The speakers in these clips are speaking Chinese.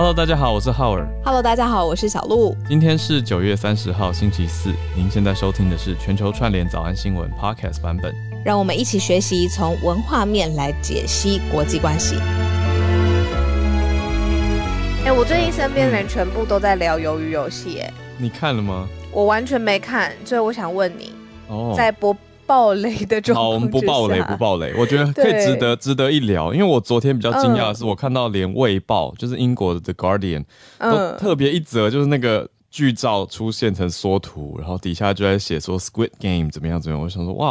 Hello，大家好，我是浩尔。Hello，大家好，我是小鹿。今天是九月三十号，星期四。您现在收听的是全球串联早安新闻 Podcast 版本。让我们一起学习从文化面来解析国际关系。哎、我最近身边的人全部都在聊鱿鱼游戏，哎，你看了吗？我完全没看，所以我想问你，哦，在不爆雷的状况好，我们不暴雷，不暴雷。我觉得可以值得值得一聊，因为我昨天比较惊讶的嗯是，我看到连《卫报》就是英国的《The Guardian》都嗯，特别一则，就是那个剧照出现成缩图，然后底下就在写说 Squid Game 怎么样怎么样。我想说哇，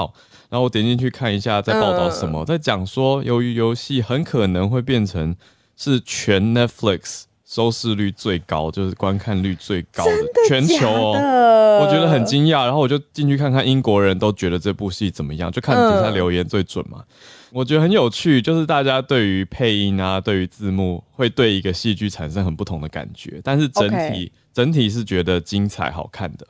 然后我点进去看一下，在报道什嗯么，在讲说由于游戏很可能会变成是全 Netflix 收视率最高，就是观看率最高的全球哦。哦我觉得很惊讶，然后我就进去看看英国人都觉得这部戏怎么样，就看底下嗯留言最准嘛。我觉得很有趣，就是大家对于配音啊，对于字幕，会对一个戏剧产生很不同的感觉，但是整体整体是觉得精彩好看的。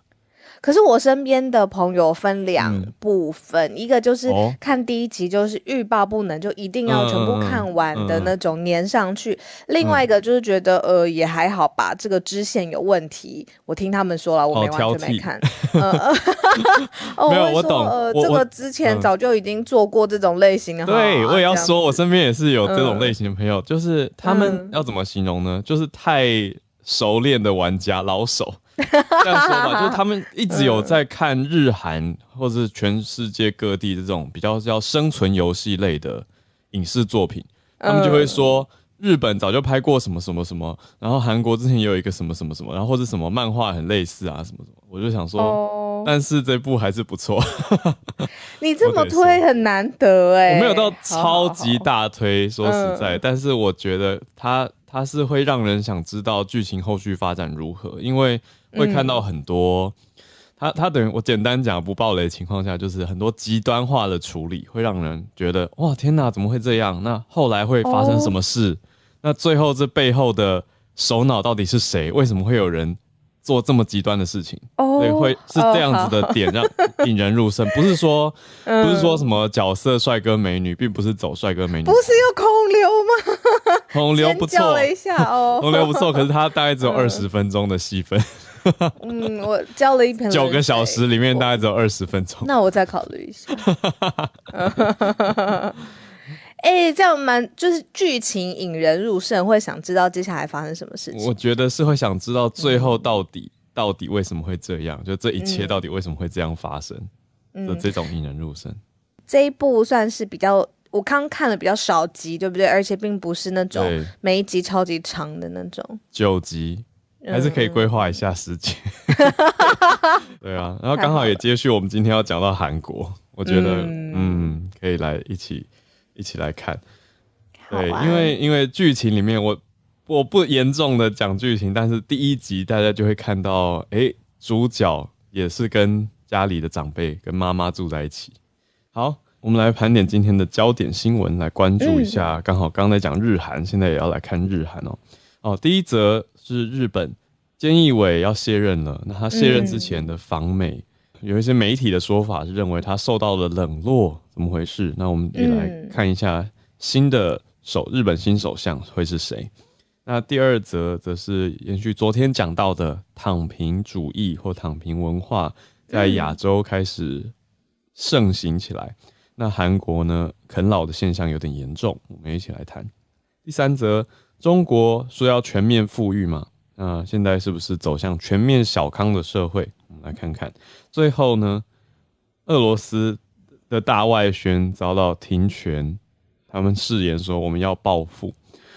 可是我身边的朋友分两嗯部分，一个就是哦看第一集就是欲罢不能，就一定要全部看完的那种粘上去；另外一个就是觉得呃也还好吧，这个支线有问题。我听他们说了，我没完全没看。呃，呃 哦，没有我懂呃，这个之前嗯早就已经做过这种类型的。对，我也要说，我身边也是有这种嗯类型的朋友，就是他们嗯要怎么形容呢？就是太熟练的玩家，老手。这样说吧，就是他们一直有在看日韩或者是全世界各地这种比较叫生存游戏类的影视作品，他们就会说。日本早就拍过什么什么什么，然后韩国之前也有一个什么什么什么，然后或者什么漫画很类似啊，什么什么，我就想说，哦，但是这部还是不错。你这么推很难得哎，我没有到超级。好好大推，说实在，嗯但是我觉得它它是会让人想知道剧情后续发展如何，因为会看到很多。它它等于我简单讲不暴雷的情况下，就是很多极端化的处理，会让人觉得哇天哪，怎么会这样？那后来会发生什么事？那最后这背后的首脑到底是谁？为什么会有人做这么极端的事情？哦对，会是这样子的点让 引人入胜，不是说嗯不是说什么角色帅哥美女，并不是走帅哥美女不，是有孔刘吗？洪流不错了，一下哦，洪流不错，可是他大概只有二十分钟的戏份，嗯，我交了一盆九个小时里面大概只有二十分钟。那我再考虑一下。哎、这样蛮就是剧情引人入胜，会想知道接下来发生什么事情。我觉得是会想知道最后到底到底为什么会这样，就这一切嗯到底为什么会这样发生的这种引人入胜。这一部算是比较，我刚看了比较少集，对不对？而且并不是那种，每一集超级长的那种。九集还是可以规划一下时间。对啊，然后刚好也接续我们今天要讲到韩国，我觉得嗯嗯可以来一起一起来看。对，因为因为剧情里面我我不严重的讲剧情，但是第一集大家就会看到，哎，主角也是跟家里的长辈跟妈妈住在一起。好，我们来盘点今天的焦点新闻，来关注一下。刚好刚才讲日韩，现在也要来看日韩哦。哦，第一则是日本菅义伟要卸任了，那他卸任之前的访美。有一些媒体的说法是认为他受到了冷落，怎么回事？那我们也来看一下新的首日本新首相会是谁。那第二则则是延续昨天讲到的躺平主义或躺平文化在亚洲开始盛行起来。那韩国呢，啃老的现象有点严重，我们一起来谈。第三则，中国说要全面富裕嘛，那现在是不是走向全面小康的社会？来看看。最后呢，俄罗斯的大外宣遭到停权，他们誓言说我们要报复。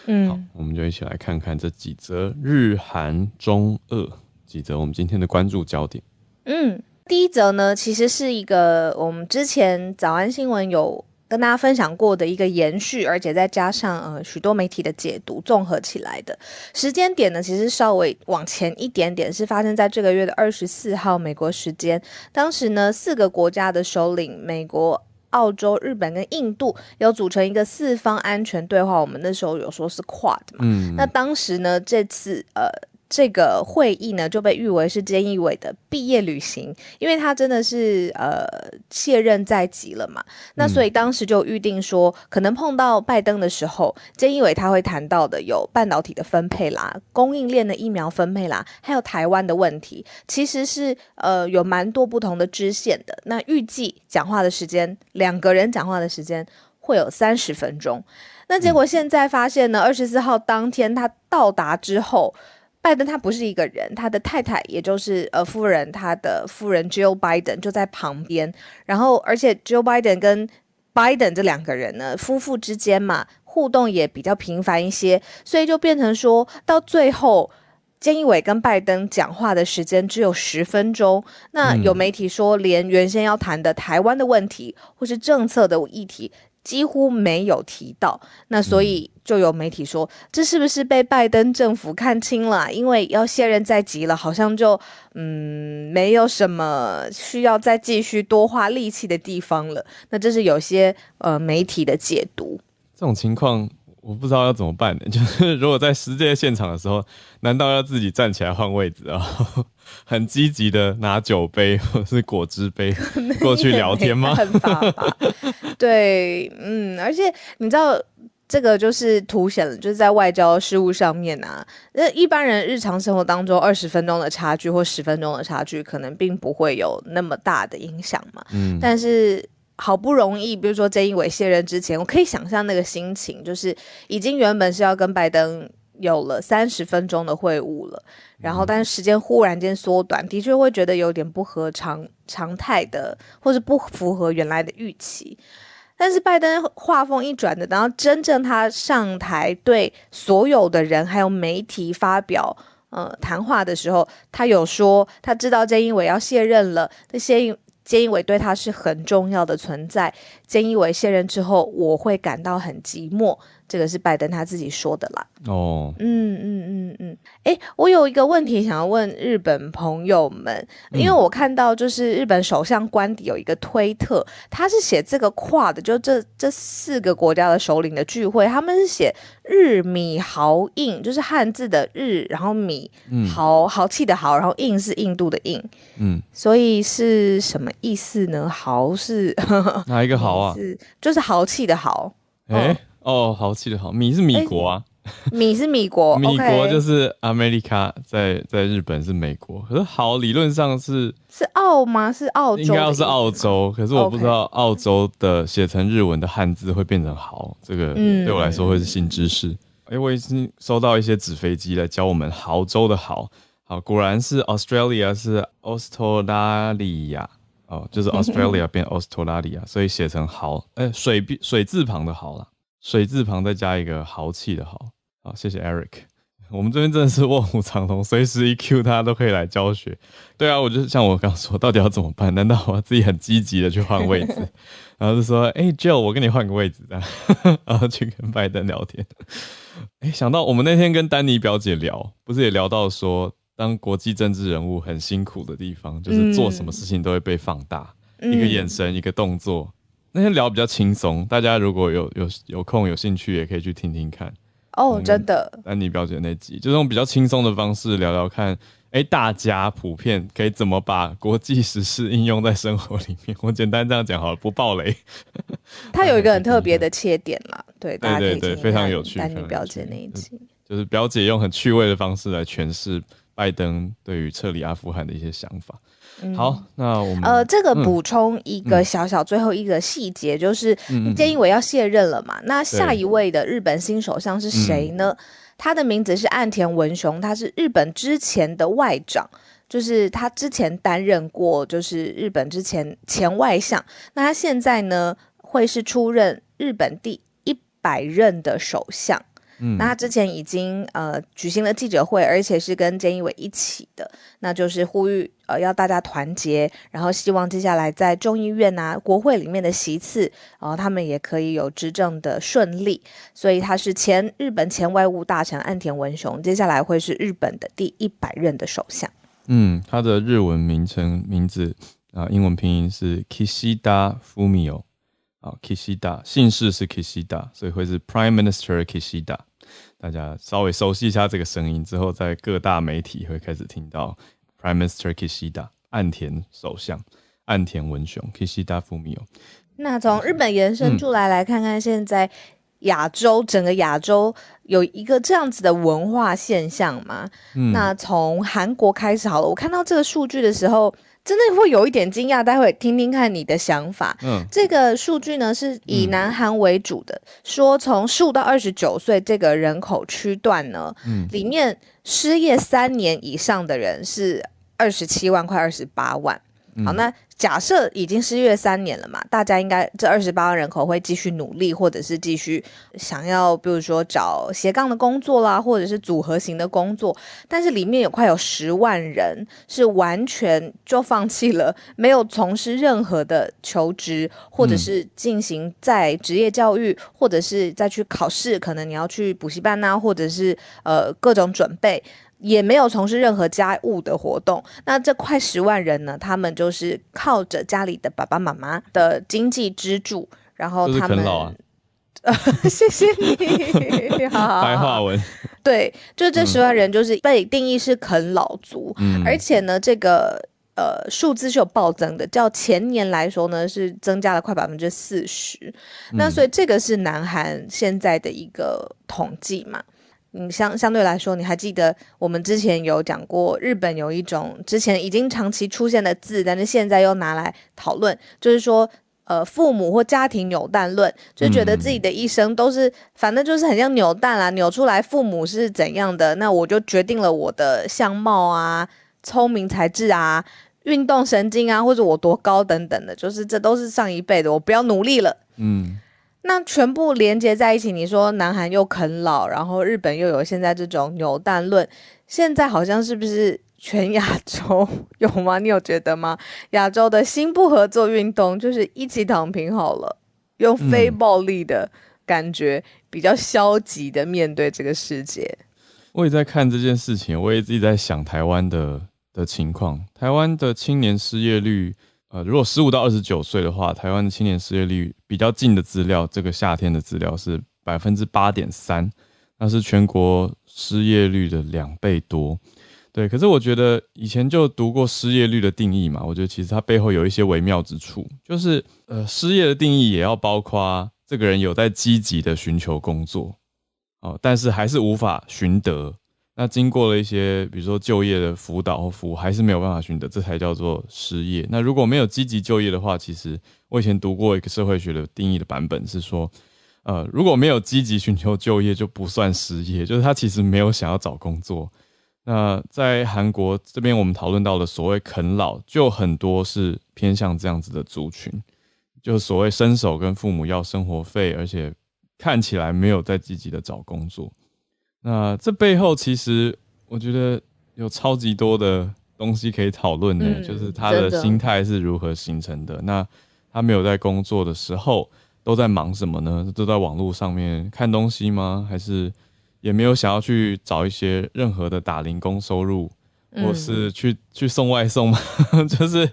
嗯好嗯，，我们就一起来看看这几则日韩中俄几则我们今天的关注焦点。嗯，第一则呢，其实是一个我们之前早安新闻有跟大家分享过的一个延续，而且再加上呃许多媒体的解读综合起来的时间点呢，其实稍微往前一点点，是发生在这个月的二十四号美国时间。当时呢，四个国家的首领，美国。澳洲、日本跟印度有组成一个四方安全对话，我们那时候有说是 Quad 嘛，嗯，那当时呢，这次呃，这个会议呢就被誉为是菅义伟的毕业旅行，因为他真的是呃卸任在即了嘛。那所以当时就预定说，可能碰到拜登的时候，菅义伟他会谈到的有半导体的分配啦、供应链的疫苗分配啦，还有台湾的问题，其实是呃有蛮多不同的支线的。那预计讲话的时间，两个人讲话的时间会有三十分钟。那结果现在发现呢，二十四号当天他到达之后。拜登他不是一个人，他的太太也就是呃夫人，他的夫人 Jill Biden 就在旁边。然后，而且 Jill Biden 跟 Biden 这两个人呢，夫妇之间嘛，互动也比较频繁一些，所以就变成说到最后，菅义伟跟拜登讲话的时间只有十分钟。那有媒体说，连原先要谈的台湾的问题或是政策的议题。几乎没有提到，那所以就有媒体说，这是不是被拜登政府看清了？因为要卸任在即了，好像就嗯没有什么需要再继续多花力气的地方了。那这是有些呃媒体的解读。这种情况。我不知道要怎么办呢？就是如果在世界现场的时候，难道要自己站起来换位置啊？很积极的拿酒杯或是果汁杯 过去聊天吗？对，嗯，而且你知道这个就是凸显了，就是在外交事务上面啊，那一般人日常生活当中二十分钟的差距或十分钟的差距，可能并不会有那么大的影响嘛。嗯，但是。好不容易，比如说菅义伟卸任之前，我可以想象那个心情，就是已经原本是要跟拜登有了三十分钟的会晤了，然后但是时间忽然间缩短，的确会觉得有点不合常常态的，或是不符合原来的预期。但是拜登话锋一转的，然后真正他上台对所有的人还有媒体发表呃谈话的时候，他有说他知道菅义伟要卸任了，那些。菅义伟对他是很重要的存在。菅义伟卸任之后，我会感到很寂寞。这个是拜登他自己说的啦。哦，嗯嗯嗯嗯，哎，我有一个问题想要问日本朋友们，因为我看到就是日本首相官邸有一个推特，他是写这个跨的，就这这四个国家的首领的聚会，他们是写日米豪印，就是汉字的日，然后米豪豪气的豪，然后印是印度的印，嗯，所以是什么意思呢？豪是哪一个豪啊？是就是豪气的豪，哎。哦，豪气的豪，米是米国啊，米是米国，米国就是 America，在在日本是美国，可是豪理论上是是澳吗？是澳洲？应该要是澳洲，可是我不知道澳洲的写成日文的汉字会变成豪，这个对我来说会是新知识。哎，我已经收到一些纸飞机来教我们豪州的豪，好，果然是 Australia 是 Australia，哦，就是 Australia 变 Australia，所以写成豪，哎，水水字旁的豪了。水字旁再加一个豪气的豪，好，谢谢 Eric。我们这边真的是卧虎藏龙，随时一 Q 他都可以来教学。对啊，我就像我刚说，到底要怎么办？难道我要自己很积极的去换位置，然后就说，哎，Jill，我跟你换个位置，这样，然后去跟拜登聊天。哎，想到我们那天跟丹尼表姐聊，不是也聊到说，当国际政治人物很辛苦的地方，就是做什么事情都会被放大，一个眼神，一个动作。那天聊比较轻松，大家如果有有有空有兴趣，也可以去听听看。哦，真的。丹妮表姐那集，就用比较轻松的方式聊聊看，哎，大家普遍可以怎么把国际时事应用在生活里面？我简单这样讲好了，不爆雷。它有一个很特别的切点啦，对，对对对，非常有趣。丹妮表姐那一集，就是表姐用很趣味的方式来诠释拜登对于撤离阿富汗的一些想法。好，那我们呃，这个补充一个小小最后一个细节，就是菅义伟要卸任了嘛？那下一位的日本新首相是谁呢？他的名字是岸田文雄，他是日本之前的外长，就是他之前担任过，就是日本之前前外相。那他现在呢，会是出任日本第一百任的首相。那他之前已经呃举行了记者会，而且是跟菅义伟一起的，那就是呼吁要大家团结，然后希望接下来在众议院啊、国会里面的席次，然后他们也可以有执政的顺利。所以他是前日本前外务大臣岸田文雄，接下来会是日本的第一百任的首相。嗯，他的日文名称名字啊，英文拼音是 Kishida Fumio，啊，Kishida 姓氏是 Kishida，所以会是 Prime Minister Kishida。大家稍微熟悉一下这个声音之后，在各大媒体会开始听到 Prime Minister Kishida 岸田首相岸田文雄 Kishida Fumio。那从日本延伸出来，来看看现在亚洲整个亚洲有一个这样子的文化现象吗？那从韩国开始好了。我看到这个数据的时候。真的会有一点惊讶，待会听听看你的想法。嗯，这个数据呢是以南韩为主的，说从十五到二十九岁这个人口区段呢，嗯，里面失业三年以上的人是二十七万块二十八万。好，那假设已经失业三年了嘛，大家应该这二十八万人口会继续努力，或者是继续想要，比如说找斜杠的工作啦，或者是组合型的工作。但是里面有快有十万人是完全就放弃了，没有从事任何的求职，或者是进行在职业教育，或者是再去考试，可能你要去补习班呐，或者是呃各种准备。也没有从事任何家务的活动，那这快十万人呢？他们就是靠着家里的爸爸妈妈的经济支柱，然后他们，呃，谢谢你，白话文，对，就这十万人就是被定义是啃老族，而且呢，这个呃数字是有暴增的，较前年来说呢是增加了快百分之四十，那所以这个是南韩现在的一个统计嘛。嗯，相相对来说，你还记得我们之前有讲过，日本有一种之前已经长期出现的字，但是现在又拿来讨论，就是说，呃，父母或家庭扭蛋论，就觉得自己的一生都是，反正就是很像扭蛋啦，扭出来父母是怎样的，那我就决定了我的相貌啊、聪明才智啊、运动神经啊，或者我多高等等的，就是这都是上一辈的，我不要努力了。嗯。那全部连接在一起，你说南韩又啃老，然后日本又有现在这种扭蛋论，现在好像是不是全亚洲 有吗？你有觉得吗？亚洲的新不合作运动就是一起躺平好了，用非暴力的感觉，比较消极的面对这个世界。我也在看这件事情，我也自己在想台湾的的情况，台湾的青年失业率。呃，如果十五到二十九岁的话，台湾的青年失业率比较近的资料，这个夏天的资料是百分之八点三，那是全国失业率的两倍多。对，可是我觉得以前就读过失业率的定义嘛，我觉得其实它背后有一些微妙之处，就是呃，失业的定义也要包括这个人有在积极的寻求工作，哦，但是还是无法寻得。那经过了一些，比如说就业的辅导和服务，还是没有办法寻得，这才叫做失业。那如果没有积极就业的话，其实我以前读过一个社会学的定义的版本是说，呃，如果没有积极寻求就业，就不算失业，就是他其实没有想要找工作。那在韩国这边，我们讨论到的所谓啃老，就很多是偏向这样子的族群，就所谓伸手跟父母要生活费，而且看起来没有在积极的找工作。那这背后其实我觉得有超级多的东西可以讨论的，就是他的心态是如何形成的。那他没有在工作的时候都在忙什么呢？都在网络上面看东西吗？还是也没有想要去找一些任何的打零工收入，或是去去送外送吗？就是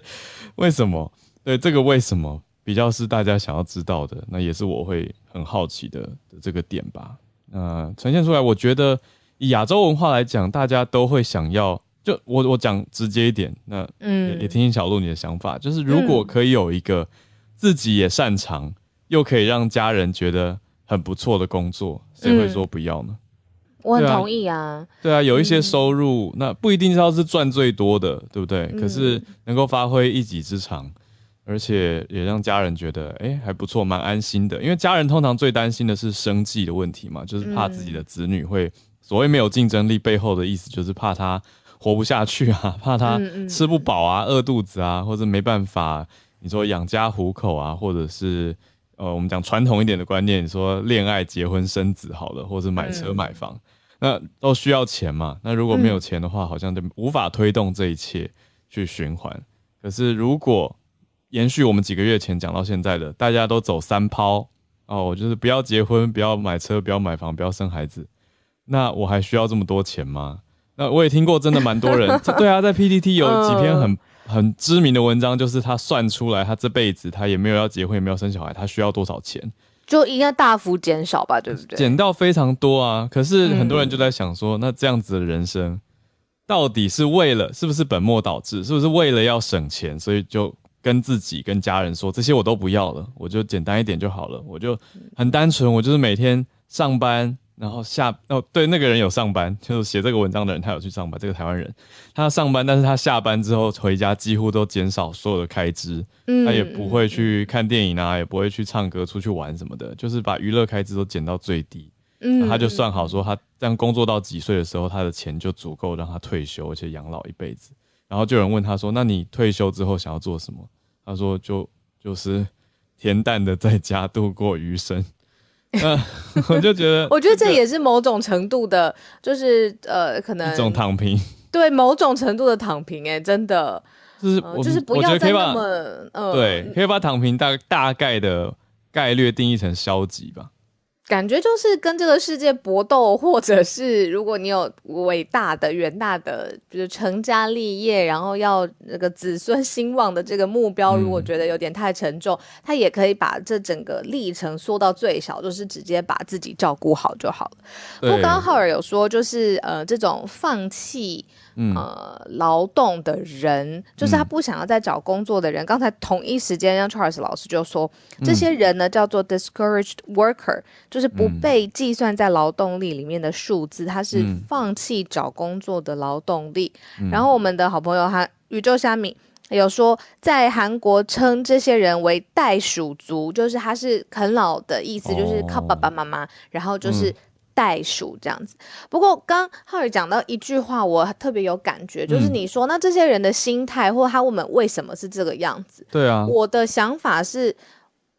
为什么？对这个为什么比较是大家想要知道的？那也是我会很好奇的的这个点吧。呃，呈现出来，我觉得以亚洲文化来讲，大家都会想要，就我我讲直接一点，那嗯，也听听小鹿你的想法，就是如果可以有一个自己也擅长，又可以让家人觉得很不错的工作，谁会说不要呢？我很同意啊，对啊，有一些收入，那不一定要是赚最多的，对不对？可是能够发挥一己之长。而且也让家人觉得，哎，还不错，蛮安心的。因为家人通常最担心的是生计的问题嘛，就是怕自己的子女会所谓没有竞争力，背后的意思就是怕他活不下去啊，怕他吃不饱啊，饿肚子啊，或者没办法，你说养家糊口啊，或者是呃，我们讲传统一点的观念，你说恋爱、结婚、生子好了，或者买车买房，那都需要钱嘛。那如果没有钱的话，好像就无法推动这一切去循环。可是如果延续我们几个月前讲到现在的，大家都走三抛哦，就是不要结婚，不要买车，不要买房，不要生孩子。那我还需要这么多钱吗？那我也听过，真的蛮多人。对啊，在 PPT 有几篇很很知名的文章，就是他算出来，他这辈子他也没有要结婚，也没有生小孩，他需要多少钱？就应该大幅减少吧，对不对？减到非常多啊！可是很多人就在想说，那这样子的人生，到底是为了是不是本末倒置？是不是为了要省钱，所以就跟自己跟家人说这些我都不要了，我就简单一点就好了，我就很单纯，我就是每天上班。然后下哦，对，那个人有上班，就是写这个文章的人，他有去上班。这个台湾人，他上班，但是他下班之后回家几乎都减少所有的开支，他也不会去看电影啊，也不会去唱歌、出去玩什么的，就是把娱乐开支都减到最低。嗯，他就算好说，他这样工作到几岁的时候，他的钱就足够让他退休，而且养老一辈子。然后就有人问他说：“那你退休之后想要做什么？”他说：“就就是恬淡的在家度过余生。”嗯，我就觉得，我觉得这也是某种程度的，就是呃，可能一种躺平，对某种程度的躺平，哎，真的，就是就是不要再那么，呃，对，可以把躺平大大概的概率定义成消极吧。感觉就是跟这个世界搏斗，或者是如果你有伟大的、远大的，就是成家立业，然后要那个子孙兴旺的这个目标，如果觉得有点太沉重，他也可以把这整个历程缩到最小，就是直接把自己照顾好就好了。不过刚刚浩尔有说，就是呃，这种放弃。呃，劳动的人就是他不想要再找工作的人。刚才同一时间，让 Charles 老师就说，这些人呢叫做 discouraged worker，就是不被计算在劳动力里面的数字，他是放弃找工作的劳动力。然后我们的好朋友哈宇宙虾米有说，在韩国称这些人为袋鼠族，就是他是啃老的意思，就是靠爸爸妈妈，然后就是。袋鼠这样子，不过刚浩宇讲到一句话，我特别有感觉，就是你说那这些人的心态，或他问为什么是这个样子？对啊，我的想法是，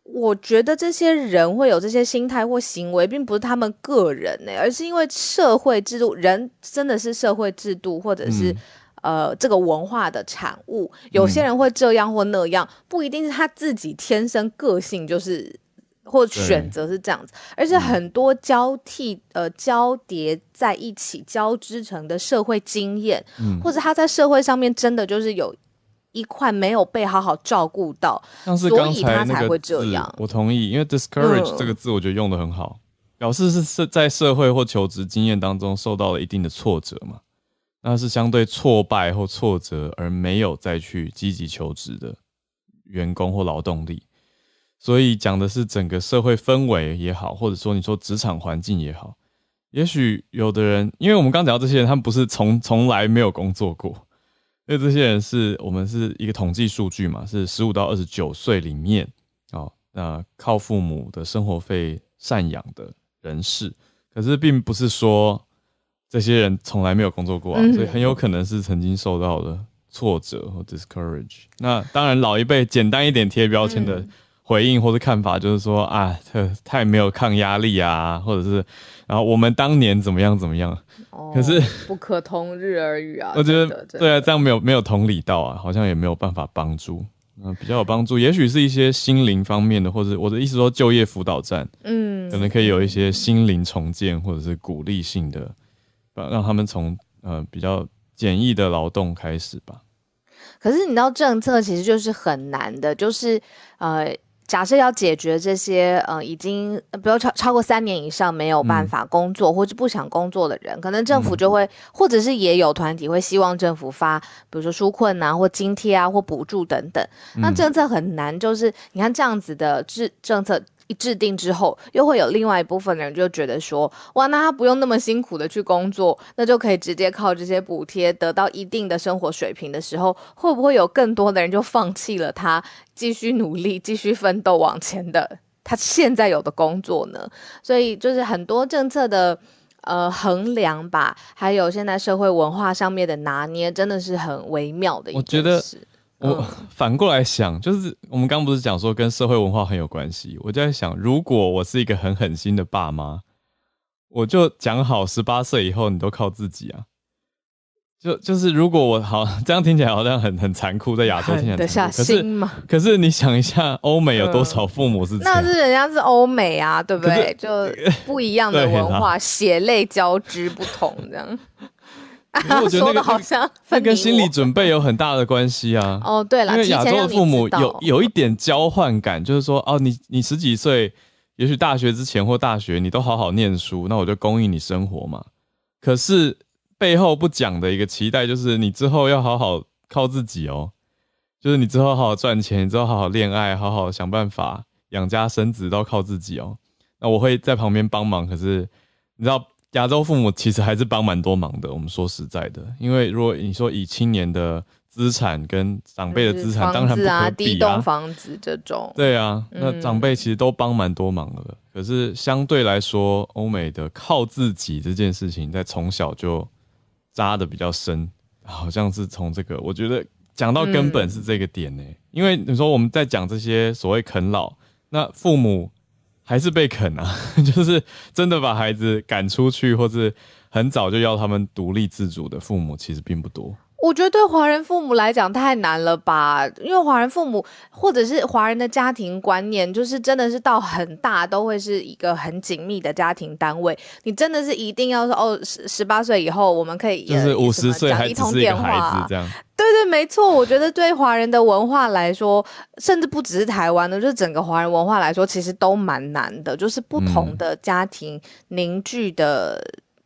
我觉得这些人会有这些心态或行为，并不是他们个人呢，而是因为社会制度，人真的是社会制度，或者是呃这个文化的产物。有些人会这样或那样，不一定是他自己天生个性就是。或选择是这样子，而且很多交替呃交叠在一起交织成的社会经验，或者他在社会上面真的就是有一块没有被好好照顾到，所以他才会这样。我同意，因为 discourage 这个字我觉得用的很好，表示是是在社会或求职经验当中受到了一定的挫折嘛，那是相对挫败或挫折而没有再去积极求职的员工或劳动力。所以讲的是整个社会氛围也好，或者说你说职场环境也好，也许有的人，因为我们刚讲到这些人，他们不是从从来没有工作过，因为这些人是我们是一个统计数据嘛，是十五到二十九岁里面哦，那靠父母的生活费赡养的人士，可是并不是说这些人从来没有工作过啊，所以很有可能是曾经受到了挫折或 discourage。那当然老一辈简单一点贴标签的。回应或者看法就是说啊，太太没有抗压力啊，或者是，然后我们当年怎么样怎么样，可是不可同日而语啊。我觉得对啊，这样没有没有同理到啊，好像也没有办法帮助。嗯，比较有帮助，也许是一些心灵方面的，或者我的意思说就业辅导站，嗯，可能可以有一些心灵重建或者是鼓励性的，让让他们从呃比较简易的劳动开始吧。可是你知道政策其实就是很难的，就是呃。假设要解决这些呃已经比如超超过三年以上没有办法工作或者不想工作的人，可能政府就会，或者是也有团体会希望政府发，比如说纾困啊或津贴啊或补助等等。那政策很难，就是你看这样子的制政策。制定之后，又会有另外一部分人就觉得说，哇，那他不用那么辛苦的去工作，那就可以直接靠这些补贴得到一定的生活水平的时候，会不会有更多的人就放弃了他继续努力、继续奋斗往前的他现在有的工作呢？所以就是很多政策的呃衡量吧，还有现在社会文化上面的拿捏，真的是很微妙的一件事。我反过来想，就是我们刚不是讲说跟社会文化很有关系？我就在想，如果我是一个很狠心的爸妈，我就讲好十八岁以后你都靠自己啊。就就是如果我好这样听起来好像很很残酷，在亚洲听起来得下心吗？可是你想一下，欧美有多少父母是？那是人家是欧美啊，对不对？就不一样的 文化，血泪交织不同这样。我觉得那个 好像那跟心理准备有很大的关系啊。哦，对了，因为亚洲的父母有有一点交换感，就是说，哦，你你十几岁也许大学之前或大学你都好好念书，那我就供应你生活嘛。可是背后不讲的一个期待，就是你之后要好好靠自己哦，就是你之后好好赚钱，你之后好好恋爱，好好想办法养家生子，都要靠自己哦。那我会在旁边帮忙，可是你知道，亚洲父母其实还是帮蛮多忙的。我们说实在的，因为如果你说以青年的资产跟长辈的资产，当然不可比啊，栋房子这种，对啊，那长辈其实都帮蛮多忙的。可是相对来说，欧美的靠自己这件事情，在从小就扎的比较深，好像是从这个，我觉得讲到根本是这个点呢。因为你说我们在讲这些所谓啃老，那父母。还是被啃啊，就是真的把孩子赶出去，或是很早就要他们独立自主的父母，其实并不多。我觉得对华人父母来讲太难了吧，因为华人父母或者是华人的家庭观念，就是真的是到很大都会是一个很紧密的家庭单位。你真的是一定要说哦，十十八岁以后我们可以就是五十岁还只是一个孩子这样。对对，没错。我觉得对华人的文化来说，甚至不只是台湾的，就是整个华人文化来说，其实都蛮难的。就是不同的家庭凝聚的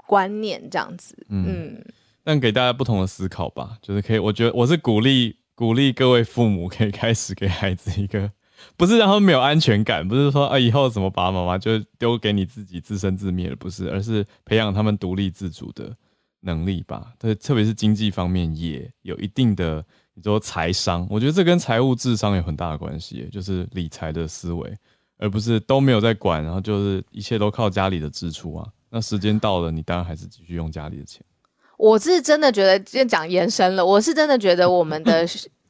观念这样子，嗯。但给大家不同的思考吧，就是可以，我觉得我是鼓励鼓励各位父母可以开始给孩子一个，不是让他们没有安全感，不是说啊以后什么爸爸妈妈就丢给你自己自生自灭了，不是，而是培养他们独立自主的能力吧。对，特别是经济方面也有一定的，你说财商，我觉得这跟财务智商有很大的关系，就是理财的思维，而不是都没有在管，然后就是一切都靠家里的支出啊。那时间到了，你当然还是继续用家里的钱。我是真的觉得，今天讲延伸了。我是真的觉得，我们的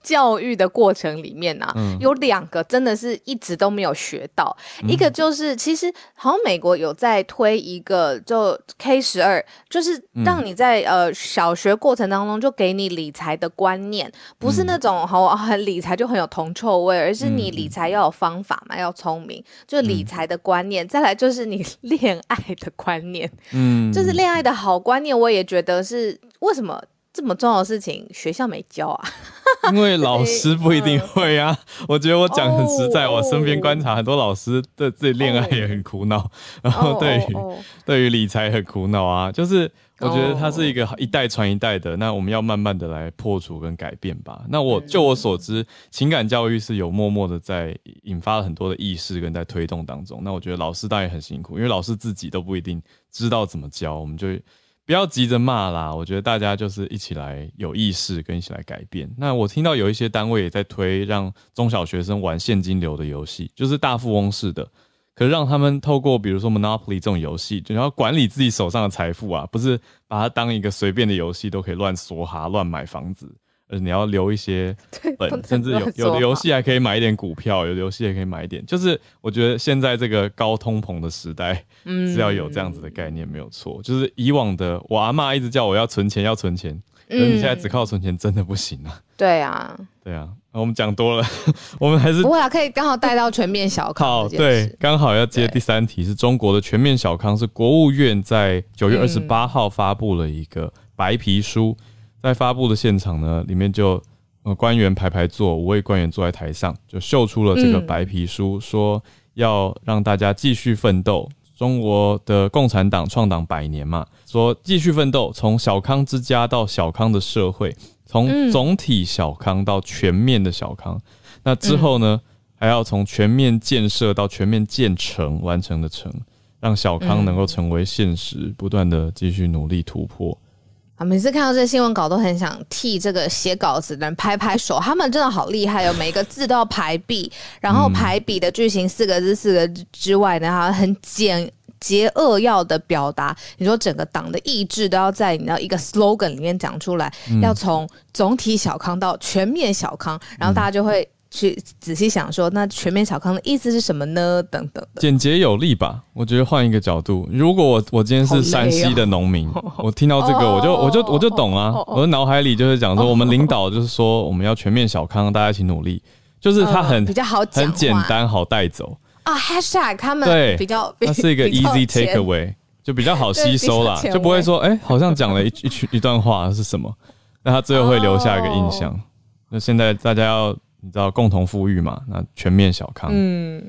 教育的过程里面呢，有两个真的是一直都没有学到。一个就是，其实好像美国有在推一个，就 K 十二，就是让你在呃小学过程当中就给你理财的观念，不是那种好很理财就很有铜臭味，而是你理财要有方法嘛，要聪明，就理财的观念。再来就是你恋爱的观念，嗯，就是恋爱的好观念，我也觉得是为什么。这么重要的事情，学校没教啊？因为老师不一定会啊。我觉得我讲很实在，我身边观察很多老师对自己恋爱也很苦恼，然后对于对于理财很苦恼啊。就是我觉得它是一个一代传一代的，那我们要慢慢的来破除跟改变吧。那我就我所知，情感教育是有默默的在引发了很多的意识跟在推动当中。那我觉得老师当然很辛苦，因为老师自己都不一定知道怎么教，我们就。不要急着骂啦，我觉得大家就是一起来有意识跟一起来改变。那我听到有一些单位也在推让中小学生玩现金流的游戏，就是大富翁式的，可是让他们透过比如说 Monopoly 这种游戏，就要管理自己手上的财富啊，不是把它当一个随便的游戏都可以乱梭哈、乱买房子。呃，你要留一些 本，甚至有有的游戏还可以买一点股票，有的游戏也可以买一点。就是我觉得现在这个高通膨的时代，嗯，是要有这样子的概念，没有错。就是以往的我阿妈一直叫我要存钱，要存钱，可是你现在只靠存钱真的不行啊。对啊，对啊，我们讲多了，我们还是不会啊，可以刚好带到全面小康。好，对，刚好要接第三题，是中国的全面小康，是国务院在九月二十八号发布了一个白皮书。在发布的现场呢，里面就呃官员排排坐，五位官员坐在台上，就秀出了这个白皮书，说要让大家继续奋斗。中国的共产党创党百年嘛，说继续奋斗，从小康之家到小康的社会，从总体小康到全面的小康。那之后呢，还要从全面建设到全面建成，完成的成，让小康能够成为现实，不断的继续努力突破。啊，每次看到这个新闻稿，都很想替这个写稿子的人拍拍手。他们真的好厉害哦，每个字都要排比，然后排比的句型四个字四个字之外呢，还很简洁扼要的表达。你说整个党的意志都要在你的一个 slogan 里面讲出来，要从总体小康到全面小康，然后大家就会。去仔细想说，那全面小康的意思是什么呢？等等的，简洁有力吧？我觉得换一个角度，如果我我今天是山西的农民，我听到这个，我就我就我就懂啊！我的脑海里就是讲说，我们领导就是说，我们要全面小康，大家一起努力，就是他很比较好很简单好带走啊。Hashtag 他们对比较，它是一个 easy take away，就比较好吸收啦，就不会说哎，好像讲了一一句一段话是什么，那他最后会留下一个印象。那现在大家要。你知道共同富裕嘛？那全面小康。嗯，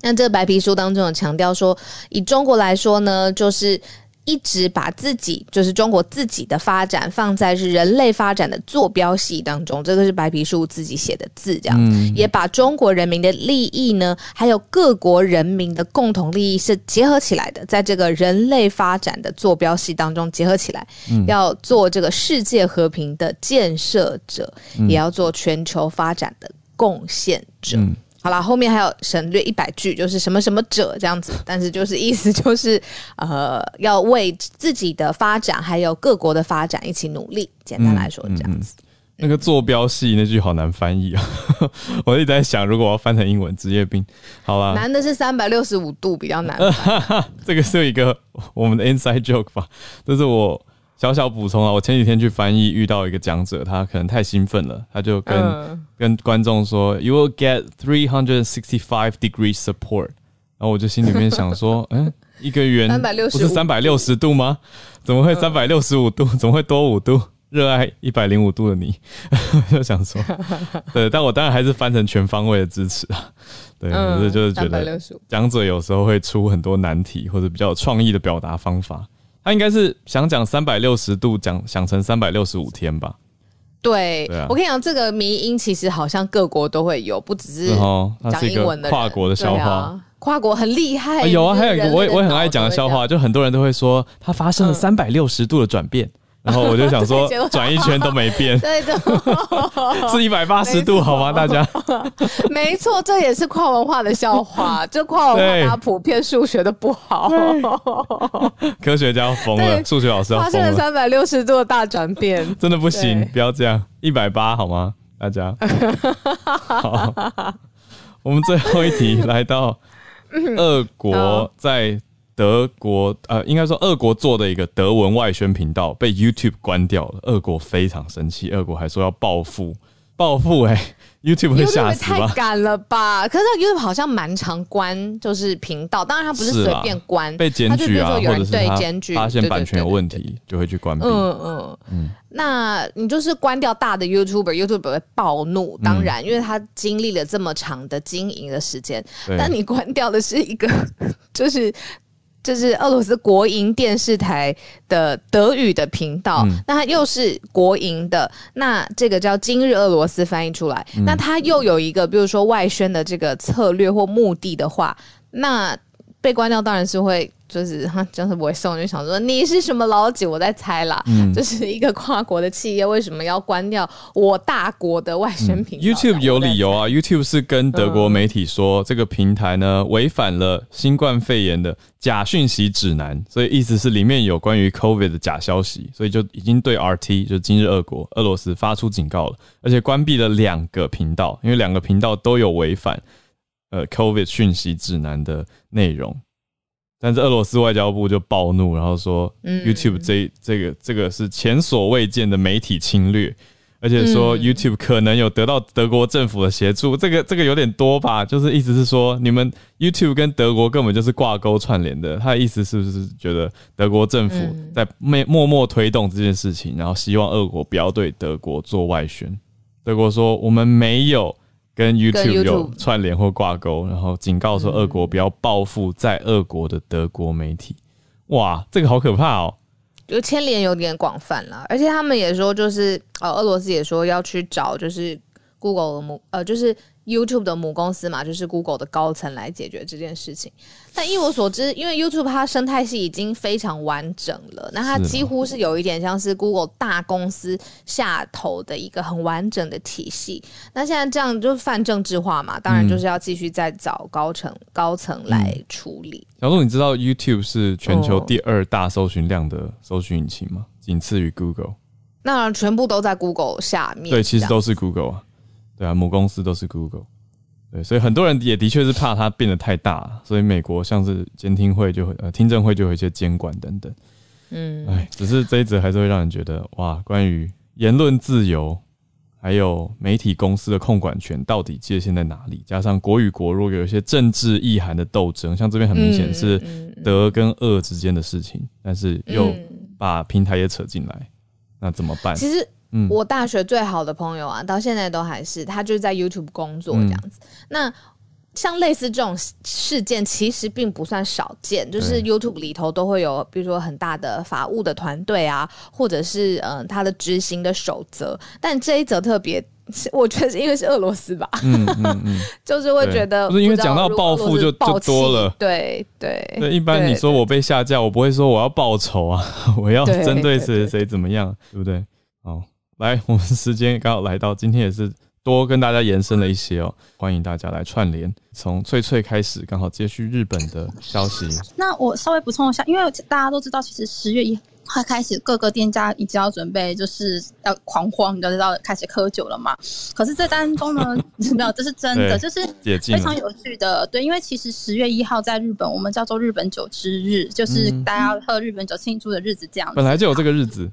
那这个白皮书当中有强调说，以中国来说呢，就是一直把自己就是中国自己的发展放在是人类发展的坐标系当中，这个是白皮书自己写的字，这样、嗯。也把中国人民的利益呢，还有各国人民的共同利益是结合起来的，在这个人类发展的坐标系当中结合起来，嗯。要做这个世界和平的建设者，嗯。也要做全球发展的贡献者。嗯好啦，后面还有省略一百句，就是什么什么者这样子，但是就是意思就是，呃，要为自己的发展还有各国的发展一起努力。简单来说，这样子。那个坐标系那句好难翻译啊！我一直在想，如果我要翻成英文，职业病。好啦，难的是三百六十五度比较难。这个是一个我们的 inside joke 吧，这是我小小补充啊。我前几天去翻译，遇到一个讲者，他可能太兴奋了，他就跟、嗯跟观众说，You will get three hundred sixty five degrees support。然后我就心里面想说，嗯，一个圆不是三百六十度吗？怎么会三百六十五度？怎么会多五度？热爱一百零五度的你，就想说，对，但我当然还是翻成全方位的支持啊。对，嗯可是就是觉得讲者有时候会出很多难题或者比较有创意的表达方法。他应该是想讲三百六十度，讲想成三百六十五天吧。对，我跟你讲，这个迷音其实好像各国都会有，不只是讲英文的跨国的笑话。啊跨国很厉害。啊有啊，还有一个我也我也很爱讲的笑话，就很多人都会说它发生了三百六十度的转变，然后我就想说 转一圈都没变。对的，是一百八十度好吗？大家 没错，这也是跨文化的笑话。就跨文化，对大家普遍数学都不好，科学家要疯了，对数学老师要发生了，三百六十度的大转变。真的不行，不要这样，一百八好吗？大家好，我们最后一题来到二国在德国，呃，应该说俄国做的一个德文外宣频道被 YouTube 关掉了，俄国非常生气，俄国还说要报复，报复哎、e YouTube 太死吧？赶了吧？可是 YouTube 好像蛮常关，就是频道，当然它不是随便关，被检举啊，或者是对检举，发现版权有问。题，就会去关闭。嗯嗯那你就是关掉大的 YouTuber，YouTuber 会暴怒，当然，因为他经历了这么长的经营的时间，但你关掉的是一个，就是就是俄罗斯国营电视台的德语的频道，嗯那它又是国营的，那这个叫今日俄罗斯翻译出来，嗯那它又有一个，比如说外宣的这个策略或目的的话，那被关掉当然是会。就是他，真是不会送，就想说你是什么老几？我在猜啦，嗯就是一个跨国的企业为什么要关掉我大国的外宣频道、嗯 YouTube 有理由啊。啊，YouTube 是跟德国媒体说，这个平台呢违反了新冠肺炎的假讯息指南，所以意思是里面有关于 COVID 的假消息，所以就已经对 RT 就今日俄国俄罗斯发出警告了，而且关闭了两个频道，因为两个频道都有违反呃 COVID 讯息指南的内容。但是俄罗斯外交部就暴怒，然后说嗯 YouTube 这这个这个是前所未见的媒体侵略，而且说嗯 YouTube 可能有得到德国政府的协助，这个这个有点多吧？就是意思是说，你们 YouTube 跟德国根本就是挂钩串联的。他的意思是不是觉得德国政府嗯在默默默推动这件事情，然后希望俄国不要对德国做外宣？德国说我们没有跟 YouTube 有串联或挂钩，然后警告说俄国不要报复在俄国的德国媒体。哇，这个好可怕哦！就牵连有点广泛了，而且他们也说，就是呃，俄罗斯也说要去找，就是 Google 的母呃，就是 YouTube 的母公司嘛，就是 Google 的高层来解决这件事情。但依我所知，因为 YouTube 它生态系已经非常完整了，那它几乎是有一点像是 Google 大公司下头的一个很完整的体系。那现在这样就泛政治化嘛，当然就是要继续再找高层高层来处理。小鹿，你知道 YouTube 是全球哦第二大搜寻量的搜寻引擎吗？仅次于 Google。那全部都在 Google 下面，对，其实都是 Google 啊。对啊，母公司都是 Google。对，所以很多人也的确是怕它变得太大，所以美国像是监听会就会呃听证会就有一些监管等等。嗯，哎，只是这一则还是会让人觉得哇，关于言论自由还有媒体公司的控管权到底界限在哪里？加上国与国如果有一些政治意涵的斗争，像这边很明显是德跟俄之间的事情，但是又嗯把平台也扯进来，那怎么办？其实嗯我大学最好的朋友啊，到现在都还是他就是在 YouTube 工作这样子。那像类似这种事件，其实并不算少见，就是 YouTube 里头都会有，比如说很大的法务的团队啊，或者是嗯他的执行的守则。但这一则特别，我觉得是因为是俄罗斯吧，嗯嗯嗯，就是会觉得不是因为讲到报复就就多了，对对那。一般你说我被下架，我不会说我要报仇啊，我要针对谁谁怎么样，对不对？好，来，我们时间刚好来到，今天也是。多跟大家延伸了一些哦，欢迎大家来串联。从翠翠开始，刚好接续日本的消息。那我稍微补充一下，因为大家都知道，其实十月一快开始，各个店家已经要准备，就是要狂欢，你都知道开始喝酒了嘛。可是这当中呢，没有，这是真的，就是非常有趣的。对，因为其实十月一号在日本，我们叫做日本酒之日，就是大家喝日本酒庆祝的日子，这样。本来就有这个日子。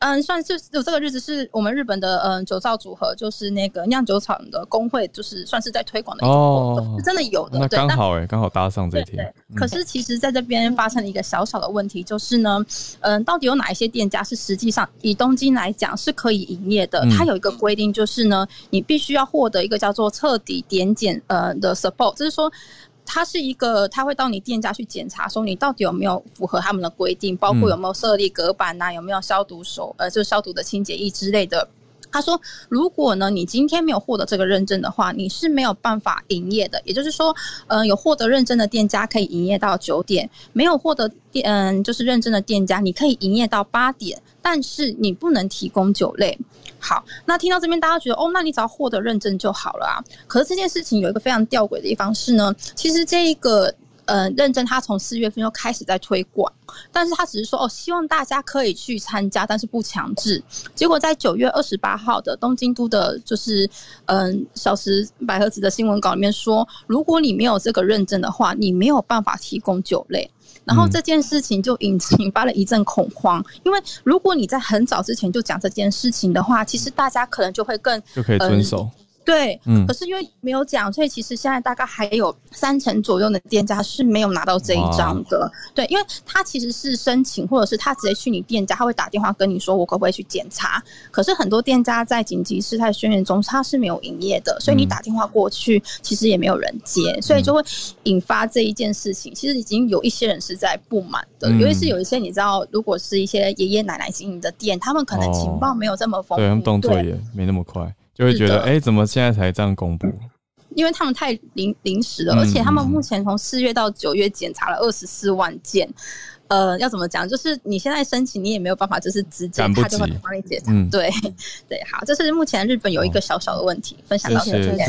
嗯，算是有这个日子，是我们日本的嗯酒造组合，就是那个酿酒厂的工会，就是算是在推广的一种活动，是真的有的。那刚好哎，刚好搭上这一天。可是其实在这边发生了一个小小的问题，就是呢，嗯，到底有哪一些店家是实际上以东京来讲是可以营业的？它有一个规定，就是呢，你必须要获得一个叫做彻底点检呃的 support，就是说。它是一个，他会到你店家去检查，说你到底有没有符合他们的规定，包括有没有设立隔板呐，有没有消毒手，呃，就是消毒的清洁液之类的。他说，如果呢你今天没有获得这个认证的话，你是没有办法营业的。也就是说，嗯，有获得认证的店家可以营业到九点，没有获得店嗯就是认证的店家，你可以营业到八点，但是你不能提供酒类。好，那听到这边，大家觉得哦，那你只要获得认证就好了啊。可是这件事情有一个非常吊诡的地方是呢，其实这一个呃认证，它从四月份就开始在推广，但是他只是说哦，希望大家可以去参加，但是不强制。结果在九月二十八号的东京都的，就是嗯小时百合子的新闻稿里面说，如果你没有这个认证的话，你没有办法提供酒类。然后这件事情就引引发了一阵恐慌，因为如果你在很早之前就讲这件事情的话，其实大家可能就会更就可以遵守。对，嗯，可是因为没有讲，所以其实现在大概还有三成左右的店家是没有拿到这一张的。对，因为他其实是申请，或者是他直接去你店家，他会打电话跟你说我可不可以去检查。可是很多店家在紧急事态宣言中他是没有营业的，所以你打电话过去，其实也没有人接，所以就会引发这一件事情。其实已经有一些人是在不满的，尤其是有一些你知道，如果是一些爷爷奶奶经营的店，他们可能情报没有这么丰富，对，动作也没那么快。就会觉得，哎，怎么现在才这样公布？因为他们太临临时了，而且他们目前从四月到九月检查了二十四万件。呃，要怎么讲？就是你现在申请，你也没有办法，就是直接他就会帮你检查。对对，好，这是目前日本有一个小小的问题，分享到这里。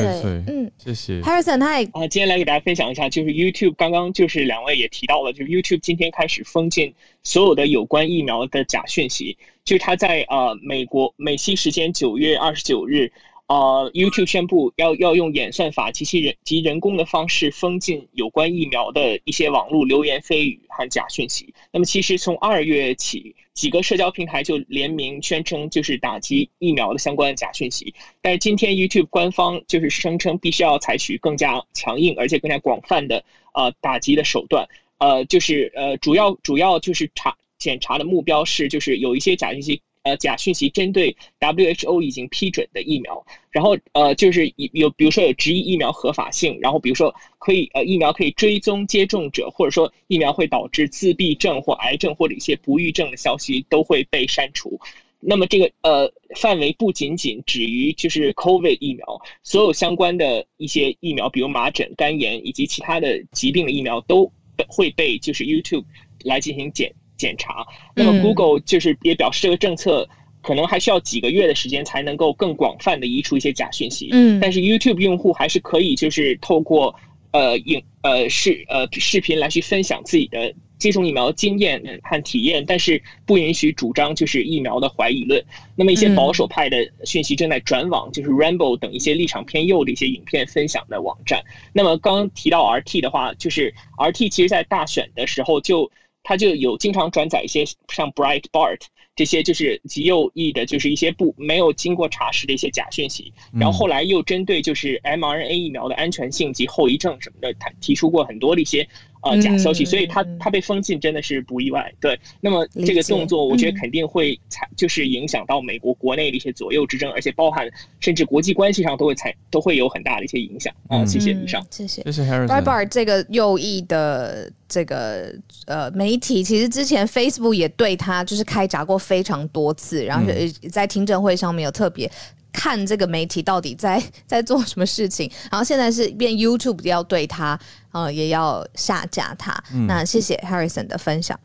嗯，谢谢。Harrison，他也啊，今天来给大家分享一下，就是 YouTube 刚刚就是两位也提到了，就是 YouTube 今天开始封禁所有的有关疫苗的假讯息，就是他在呃美国美西时间九月二十九日。呃，YouTube 宣布要要用演算法及其人及人工的方式封禁有关疫苗的一些网络流言蜚语和假讯息。那么，其实从二月起，几个社交平台就联名宣称就是打击疫苗的相关假讯息。但是今天 YouTube 官方就是声称必须要采取更加强硬而且更加广泛的呃打击的手段。呃，就是呃主要主要就是查检查的目标是就是有一些假讯息。呃，假讯息针对 WHO 已经批准的疫苗，然后呃，就是有比如说有质疑疫苗合法性，然后比如说可以呃疫苗可以追踪接种者，或者说疫苗会导致自闭症或癌症或者一些不育症的消息都会被删除。那么这个呃范围不仅仅止于就是 COVID 疫苗，所有相关的一些疫苗，比如麻疹、肝炎以及其他的疾病的疫苗都会被就是 YouTube 来进行检。检查，那么 Google 就是也表示这个政策可能还需要几个月的时间才能够更广泛的移除一些假讯息。嗯，但是 YouTube 用户还是可以就是透过呃影呃视呃视频来去分享自己的接种疫苗经验和体验，但是不允许主张就是疫苗的怀疑论。那么一些保守派的讯息正在转往就是 Rainbow 等一些立场偏右的一些影片分享的网站。那么刚提到 RT 的话，就是 RT 其实在大选的时候就。他就有经常转载一些像 Bright Bart 这这些就是极右翼的，就是一些不没有经过查实的一些假讯息。然后后来又针对就是 mRNA 疫苗的安全性及后遗症什么的，他提出过很多的一些。呃，假消息，所以他他被封禁真的是不意外。对，那么这个动作，我觉得肯定会采，就是影响到美国国内的一些左右之争，而且包含甚至国际关系上都会采都会有很大的一些影响。啊，谢谢以上，谢谢。谢谢 Harry。Bar 这个右翼的这个呃媒体，其实之前 Facebook 也对他就是开闸过非常多次，然后在听证会上面有特别。看这个媒体到底在 在做什么事情，然后现在是变 YouTube 要对他，呃，也要下架他。那谢谢 Harrison 的分享。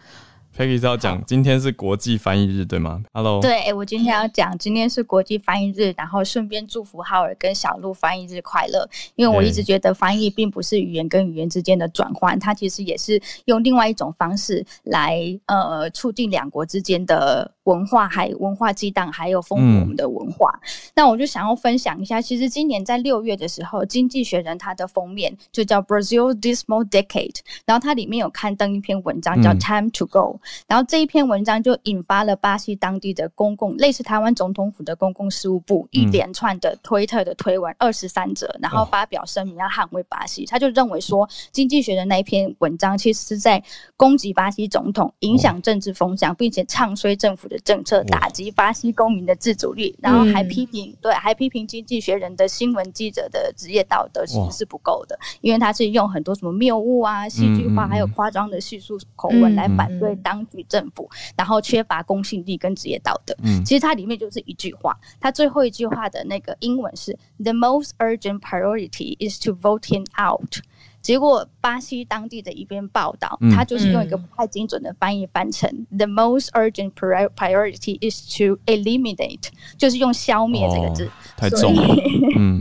Peggy 是要讲今天是国际翻译日，对吗？Hello，对我今天要讲今天是国际翻译日，然后顺便祝福浩尔跟小鹿翻译日快乐。因为我一直觉得翻译并不是语言跟语言之间的转换，它其实也是用另外一种方式来呃促进两国之间的。文化还有文化激荡，还有丰富我们的文化。那我就想要分享一下，其实今年在六月的时候，《经济学人》它的封面就叫 Brazil Dismal Decade，然后它里面有刊登一篇文章叫 Time to Go，然后这一篇文章就引发了巴西当地的公共，类似台湾总统府的公共事务部一连串的推特的推文二十三则，然后发表声明要捍卫巴西。他就认为说，《经济学人》那一篇文章其实是在攻击巴西总统，影响政治风向，并且唱衰政府的。政策打击巴西公民的自主力，然后还批评对，还批评《经济学人》的新闻记者的职业道德其实是不够的，因为他是用很多什么谬误啊、戏剧化还有夸张的叙述口吻来反对当局政府，然后缺乏公信力跟职业道德。其实它里面就是一句话，它最后一句话的那个英文是 “The most urgent priority is to vote him out”。结果，巴西当地的一篇报道，他就是用一个不太精准的翻译翻成 “the most urgent priority is to eliminate”，就是用“消灭”这个字，太重了。嗯，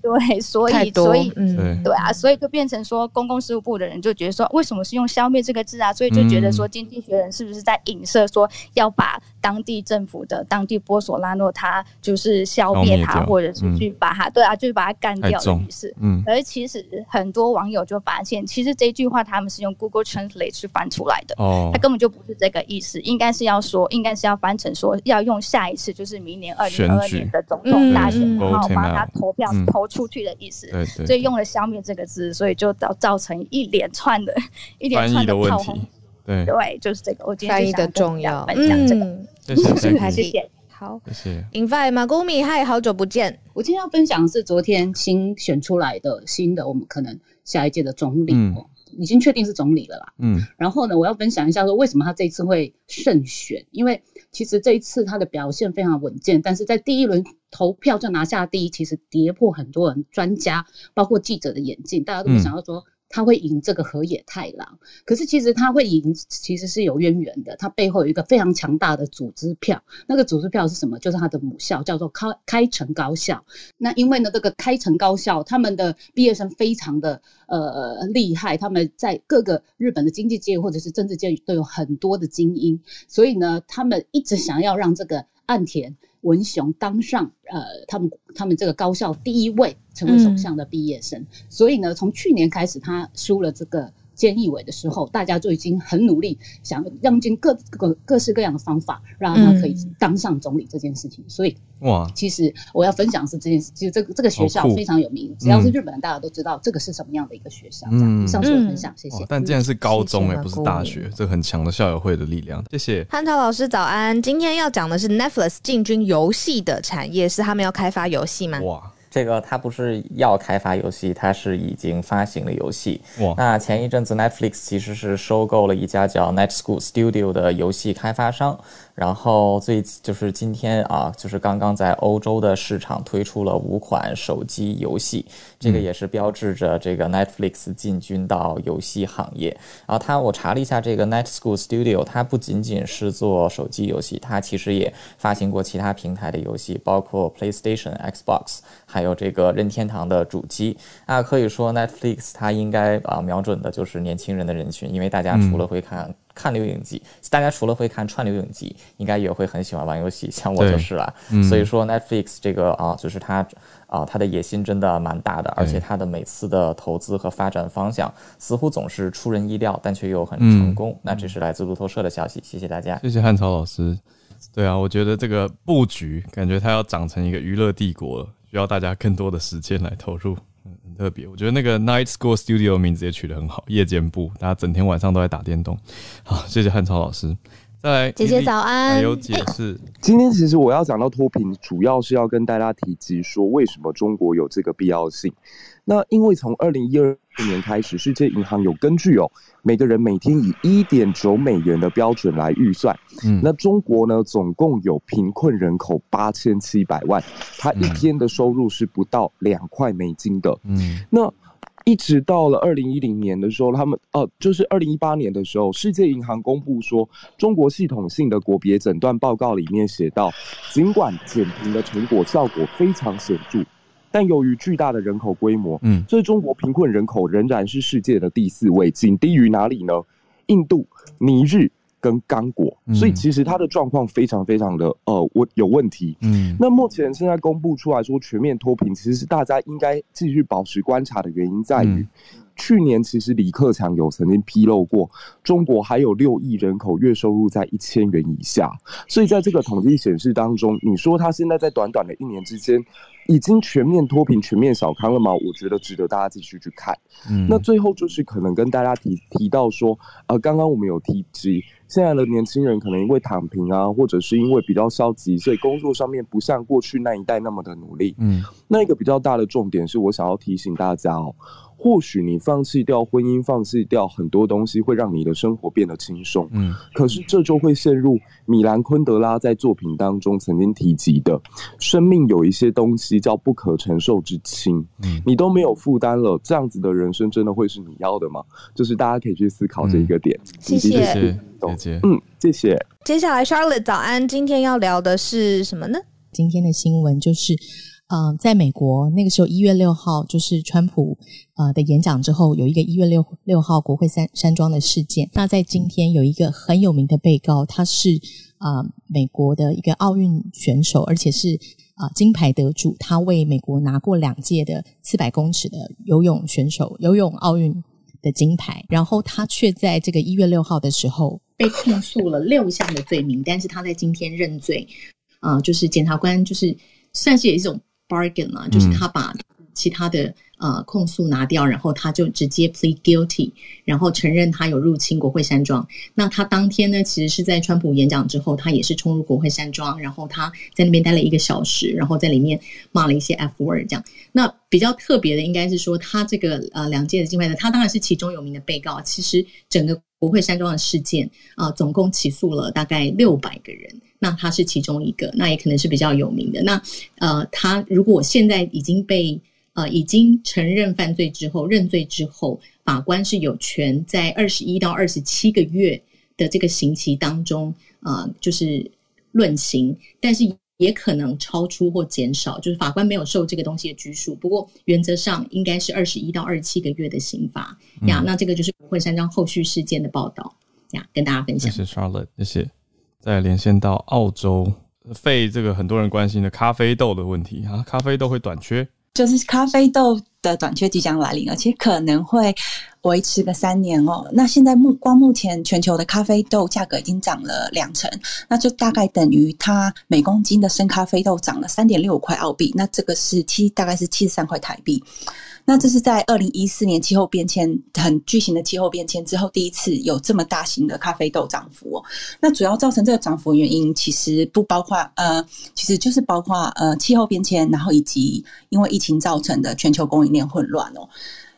对，所以，所以，嗯，对。啊，所以就变成说，公共事务部的人就觉得说，为什么是用“消灭”这个字啊？所以就觉得说，经济学人是不是在影射说，要把当地政府的当地波索拉诺他就是消灭他，或者是去把他，对啊，就是把他干掉的意思。嗯，而其实很多网友。就发现，其实这句话他们是用 Google Translate 去翻出来的，哦，他根本就不是这个意思，应该是要说，应该是要翻成说，要用下一次就是明年二零二二年的总统大选，然后把他投票投出去的意思，对对，所以用了“消灭”这个字，所以就造造成一连串的一连串的问题，对。对，就是这个，我今天翻译的重要，分谢谢 谢谢，好，谢谢，Invite 马古米，嗨，好久不见，我今天要分享的是昨天新选出来的新的，我们可能。下一届的总理哦，已经确定是总理了啦。嗯，然后呢，我要分享一下说为什么他这一次会胜选，因为其实这一次他的表现非常稳健，但是在第一轮投票就拿下第一，其实跌破很多人、专家包括记者的眼镜，大家都会想要说。他会赢这个河野太郎，可是其实他会赢，其实是有渊源的。他背后有一个非常强大的组织票，那个组织票是什么？就是他的母校叫做开开城高校。那因为呢，这个开城高校他们的毕业生非常的呃厉害，他们在各个日本的经济界或者是政治界都有很多的精英，所以呢，他们一直想要让这个岸田。文雄当上呃，他们他们这个高校第一位成为首相的毕业生，所以呢，从去年开始，他输了这个。监义委的时候，大家就已经很努力，想用尽各各各式各样的方法，让他可以当上总理这件事情。所以，哇，其实我要分享是这件事，其实这个这个学校非常有名，只要是日本人，大家都知道这个是什么样的一个学校。嗯，上次我分享，谢谢。但既然是高中也，不是大学，这很强的校友会的力量。谢谢汉涛老师，早安。今天要讲的是 Netflix 进军游戏的产业，是他们要开发游戏吗？哇。这个它不是要开发游戏，它是已经发行了游戏。那前一阵子 Netflix 其实是收购了一家叫 Net School Studio 的游戏开发商。然后最就是今天啊，就是刚刚在欧洲的市场推出了五款手机游戏，这个也是标志着这个 Netflix 进军到游戏行业。然后它我查了一下，这个 Net School Studio 它不仅仅是做手机游戏，它其实也发行过其他平台的游戏，包括 PlayStation、Xbox，还有这个任天堂的主机。那可以说 Netflix 它应该啊瞄准的就是年轻人的人群，因为大家除了会看。看流影集，大家除了会看串流影集，应该也会很喜欢玩游戏，像我就是了。所以说 Netflix 这个啊，就是它啊，它的野心真的蛮大的，而且它的每次的投资和发展方向似乎总是出人意料，但却又很成功。那这是来自路透社的消息，谢谢大家。谢谢汉朝老师。对啊，我觉得这个布局感觉它要长成一个娱乐帝国了，需要大家更多的时间来投入，很特别。我觉得那个 Night School Studio 名字也取得很好，夜间部，大家整天晚上都在打电动。好，谢谢汉超老师。再来，姐姐早安。还有解释，今天其实我要讲到脱贫，主要是要跟大家提及说，为什么中国有这个必要性。那因为从二零一二年开始，世界银行有根据哦，每个人每天以一点九美元的标准来预算。嗯，那中国呢，总共有贫困人口八千七百万，他一天的收入是不到两块美金的。嗯，那。一直到了二零一零年的时候，他们呃，就是二零一八年的时候，世界银行公布说，中国系统性的国别诊断报告里面写到，尽管减贫的成果效果非常显著，但由于巨大的人口规模，嗯，所以中国贫困人口仍然是世界的第四位，仅低于哪里呢？印度、尼日。跟刚果，所以其实它的状况非常非常的呃我有问题。嗯，那目前现在公布出来说全面脱贫，其实是大家应该继续保持观察的原因在于。去年其实李克强有曾经披露过，中国还有六亿人口月收入在一千元以下，所以在这个统计显示当中，你说他现在在短短的一年之间，已经全面脱贫、全面小康了吗？我觉得值得大家继续去看。嗯，那最后就是可能跟大家提提到说，呃，刚刚我们有提及，现在的年轻人可能因为躺平啊，或者是因为比较消极，所以工作上面不像过去那一代那么的努力。嗯，那一个比较大的重点是我想要提醒大家哦。或许你放弃掉婚姻，放弃掉很多东西，会让你的生活变得轻松。嗯，可是这就会陷入米兰昆德拉在作品当中曾经提及的，生命有一些东西叫不可承受之轻。嗯，你都没有负担了，这样子的人生真的会是你要的吗？就是大家可以去思考这一个点。谢谢，谢谢。嗯，谢谢。接下来，Charlotte 早安，今天要聊的是什么呢？今天的新闻就是。嗯，在美国那个时候一月六号，就是川普呃的演讲之后，有一个一月六六号国会山山庄的事件。那在今天有一个很有名的被告，他是啊美国的一个奥运选手，而且是啊金牌得主，他为美国拿过两届的四百公尺的游泳选手游泳奥运的金牌。然后他却在这个一月六号的时候被控诉了六项的罪名，但是他在今天认罪，啊，就是检察官就是算是也一种。bargain 啊，就是他把其他的呃控诉拿掉，然后他就直接 plead guilty，然后承认他有入侵国会山庄。那他当天呢，其实是在川普演讲之后，他也是冲入国会山庄，然后他在那边待了一个小时，然后在里面骂了一些 f word 这样。那比较特别的应该是说，他这个呃两届的金牌的，他当然是其中有名的被告。其实整个国会山庄的事件啊，总共起诉了大概六百个人。那他是其中一个，那也可能是比较有名的。那呃，他如果现在已经被呃已经承认犯罪之后认罪之后，法官是有权在二十一到二十七个月的这个刑期当中啊，就是论刑，但是也可能超出或减少，就是法官没有受这个东西的拘束。不过原则上应该是二十一到二十七个月的刑罚呀。那这个就是国会山庄后续事件的报道呀，跟大家分享。谢谢 Charlotte，谢谢。再连线到澳洲，费这个很多人关心的咖啡豆的问题啊，咖啡豆会短缺，就是咖啡豆的短缺即将来临，而且可能会维持个三年哦。那现在目光目前全球的咖啡豆价格已经涨了两成，那就大概等于它每公斤的生咖啡豆涨了三点六五块澳币，那这个是七大概是七十三块台币。那这是在二零一四年气候变迁很巨型的气候变迁之后，第一次有这么大型的咖啡豆涨幅哦。那主要造成这个涨幅原因，其实不包括呃，其实就是包括呃气候变迁，然后以及因为疫情造成的全球供应链混乱哦。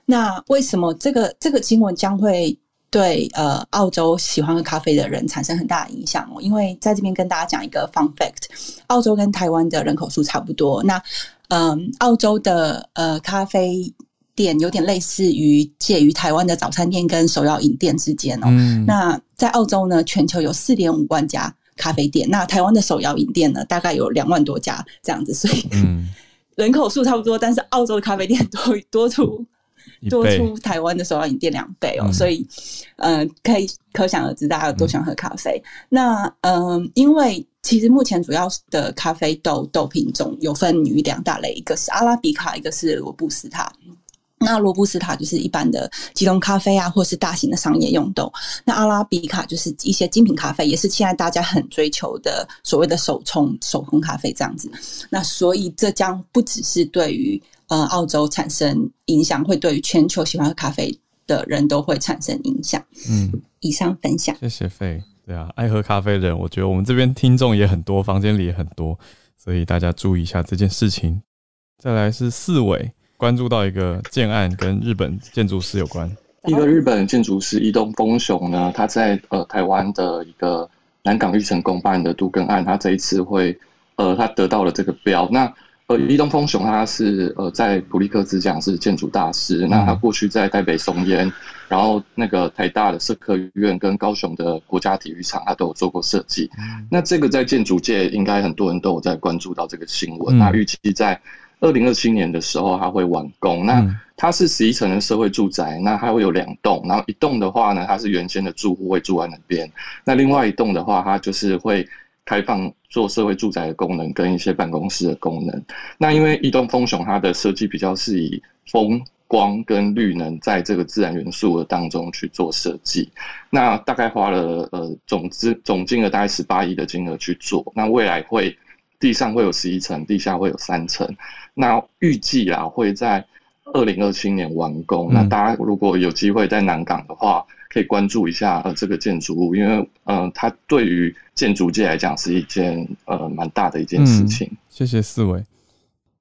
那为什么这个这个新闻将会对呃澳洲喜欢喝咖啡的人产生很大的影响哦？因为在这边跟大家讲一个 fun fact，澳洲跟台湾的人口数差不多，那。嗯，澳洲的呃咖啡店有点类似于介于台湾的早餐店跟手摇饮店之间哦。那在澳洲呢，全球有四点五万家咖啡店，那台湾的手摇饮店呢，大概有两万多家这样子，所以 人口数差不多，但是澳洲的咖啡店多 多出多出台湾的手摇饮店两倍哦。所以嗯，可以可想而知大家有多喜欢喝咖啡。那嗯，因为。其实目前主要的咖啡豆豆品种有分于两大类，一个是阿拉比卡，一个是罗布斯塔。那罗布斯塔就是一般的即溶咖啡啊，或是大型的商业用豆。那阿拉比卡就是一些精品咖啡，也是现在大家很追求的所谓的手冲手冲咖啡这样子。那所以这将不只是对于呃澳洲产生影响，会对于全球喜欢喝咖啡的人都会产生影响。嗯，以上分享，谢谢费。对啊，爱喝咖啡的人，我觉得我们这边听众也很多，房间里也很多，所以大家注意一下这件事情。再来是四位关注到一个建案跟日本建筑师有关，一个日本建筑师伊东丰雄呢，他在呃台湾的一个南港绿城公办的都更案，他这一次会呃他得到了这个标，那。呃，伊东丰雄他是呃在普利克兹奖是建筑大师，那他过去在台北松烟，然后那个台大的社科院跟高雄的国家体育场，他都有做过设计。那这个在建筑界应该很多人都有在关注到这个新闻。那预计在二零二七年的时候，他会完工。那它是十一层的社会住宅，那它会有两栋，然后一栋的话呢，它是原先的住户会住在那边，那另外一栋的话，它就是会。开放做社会住宅的功能跟一些办公室的功能。那因为移动风雄它的设计比较是以风光跟绿能在这个自然元素的当中去做设计。那大概花了呃总资总金额大概十八亿的金额去做。那未来会地上会有十一层，地下会有三层。那预计啊会在二零二七年完工。那大家如果有机会在南港的话。可以关注一下呃这个建筑物，因为嗯它对于建筑界来讲是一件呃蛮大的一件事情。谢谢四位。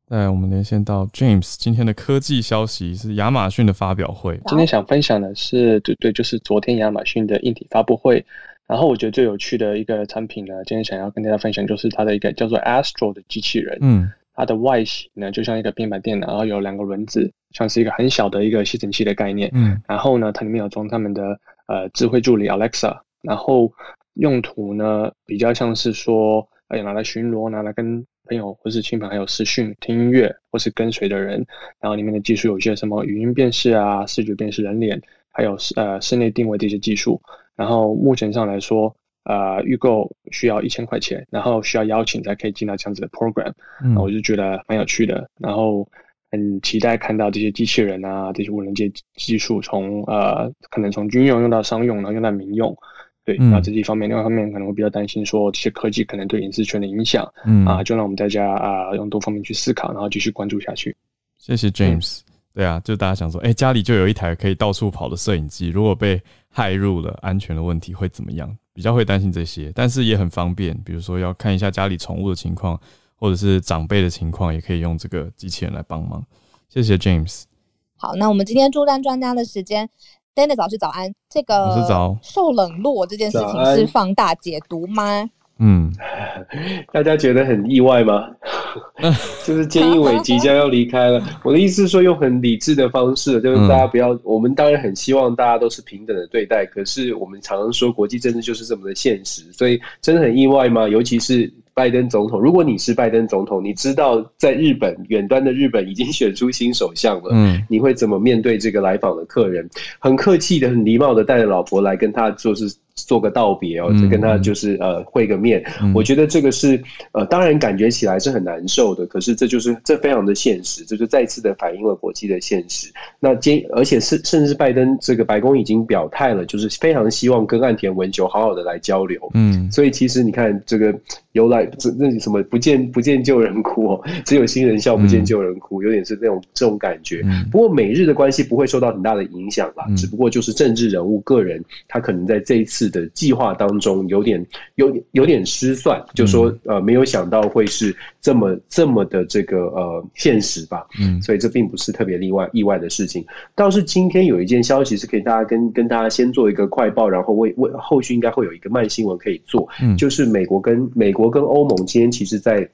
来，我们连线到 James，今天的科技消息是亚马逊的发表会。今天想分享的是，对对，就是昨天亚马逊的硬体发布会。然后我觉得最有趣的一个产品呢，今天想要跟大家分享，就是它的一个叫做 Astro 的机器人。嗯。它的外形呢，就像一个平板电脑，然后有两个轮子，像是一个很小的一个吸尘器的概念。嗯，然后呢，它里面有装他们的呃智慧助理 Alexa，然后用途呢比较像是说，哎，拿来巡逻，拿来跟朋友或是亲朋好友视讯、听音乐，或是跟随的人。然后里面的技术有一些什么语音辨识啊、视觉辨识人脸，还有呃室内定位这些技术。然后目前上来说。呃，预购需要一千块钱，然后需要邀请才可以进到这样子的 program，那我就觉得蛮有趣的，然后很期待看到这些机器人啊，这些无人机技术从呃可能从军用用到商用，然后用到民用，对，那这一方面，另外一方面可能会比较担心说这些科技可能对隐私权的影响，嗯。啊，就让我们大家啊用多方面去思考，然后继续关注下去。谢谢 James，对啊，就大家想说，哎，家里就有一台可以到处跑的摄影机，如果被害入了，安全的问题会怎么样？比较会担心这些，但是也很方便。比如说要看一下家里宠物的情况，或者是长辈的情况，也可以用这个机器人来帮忙。谢谢 James。好，那我们今天助战专家的时间，Dennis 老师早安。这个受冷落这件事情是放大解读吗？嗯，大家觉得很意外吗？就是菅义伟即将要离开了。我的意思是说，用很理智的方式，就是大家不要。我们当然很希望大家都是平等的对待，可是我们常常说国际政治就是这么的现实，所以真的很意外吗？尤其是拜登总统，如果你是拜登总统，你知道在日本远端的日本已经选出新首相了，嗯，你会怎么面对这个来访的客人？很客气的、很礼貌的带着老婆来跟他就是。做个道别哦，就跟他就是呃会个面。我觉得这个是呃，当然感觉起来是很难受的，可是这就是这非常的现实，这就再次的反映了国际的现实。那今而且甚甚至拜登这个白宫已经表态了，就是非常希望跟岸田文雄好好的来交流。嗯，所以其实你看这个由来这那什么不见不见旧人哭哦，只有新人笑不见旧人哭，有点是那种这种感觉。不过美日的关系不会受到很大的影响啦，只不过就是政治人物个人他可能在这一次。的计划当中有点有有点失算，就说呃没有想到会是这么这么的这个呃现实吧，嗯，所以这并不是特别例外意外的事情。倒是今天有一件消息是可以大家跟跟大家先做一个快报，然后为为后续应该会有一个慢新闻可以做，嗯，就是美国跟美国跟欧盟今天其实在。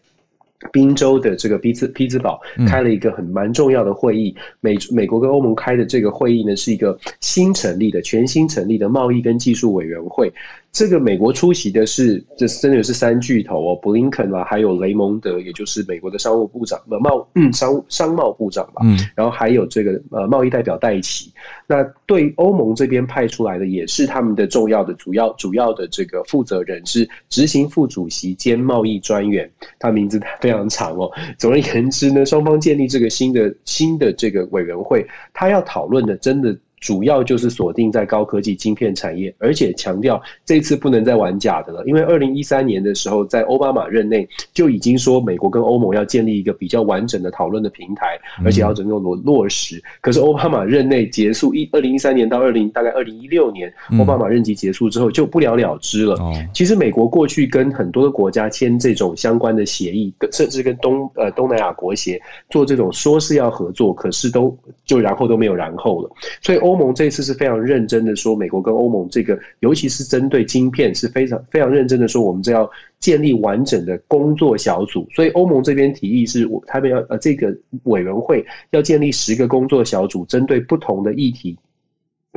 宾州的这个匹兹匹兹堡开了一个很蛮重要的会议，美美国跟欧盟开的这个会议呢，是一个新成立的全新成立的贸易跟技术委员会。这个美国出席的是，这真的是三巨头哦，布林肯啊，还有雷蒙德，也就是美国的商务部长，呃贸嗯商商贸部长吧，嗯，然后还有这个呃贸易代表戴奇。那对欧盟这边派出来的也是他们的重要的主要主要的这个负责人是执行副主席兼贸易专员，他名字非常长哦。总而言之呢，双方建立这个新的新的这个委员会，他要讨论的真的。主要就是锁定在高科技晶片产业，而且强调这次不能再玩假的了。因为二零一三年的时候，在奥巴马任内就已经说美国跟欧盟要建立一个比较完整的讨论的平台，而且要整个落落实。可是奥巴马任内结束一二零一三年到二零大概二零一六年，奥巴马任期结束之后就不了了之了。其实美国过去跟很多的国家签这种相关的协议，甚至跟东呃东南亚国协做这种说是要合作，可是都就然后都没有然后了。所以欧欧盟这次是非常认真的说，美国跟欧盟这个，尤其是针对晶片，是非常非常认真的说，我们这要建立完整的工作小组。所以欧盟这边提议是，他们要呃这个委员会要建立十个工作小组，针对不同的议题。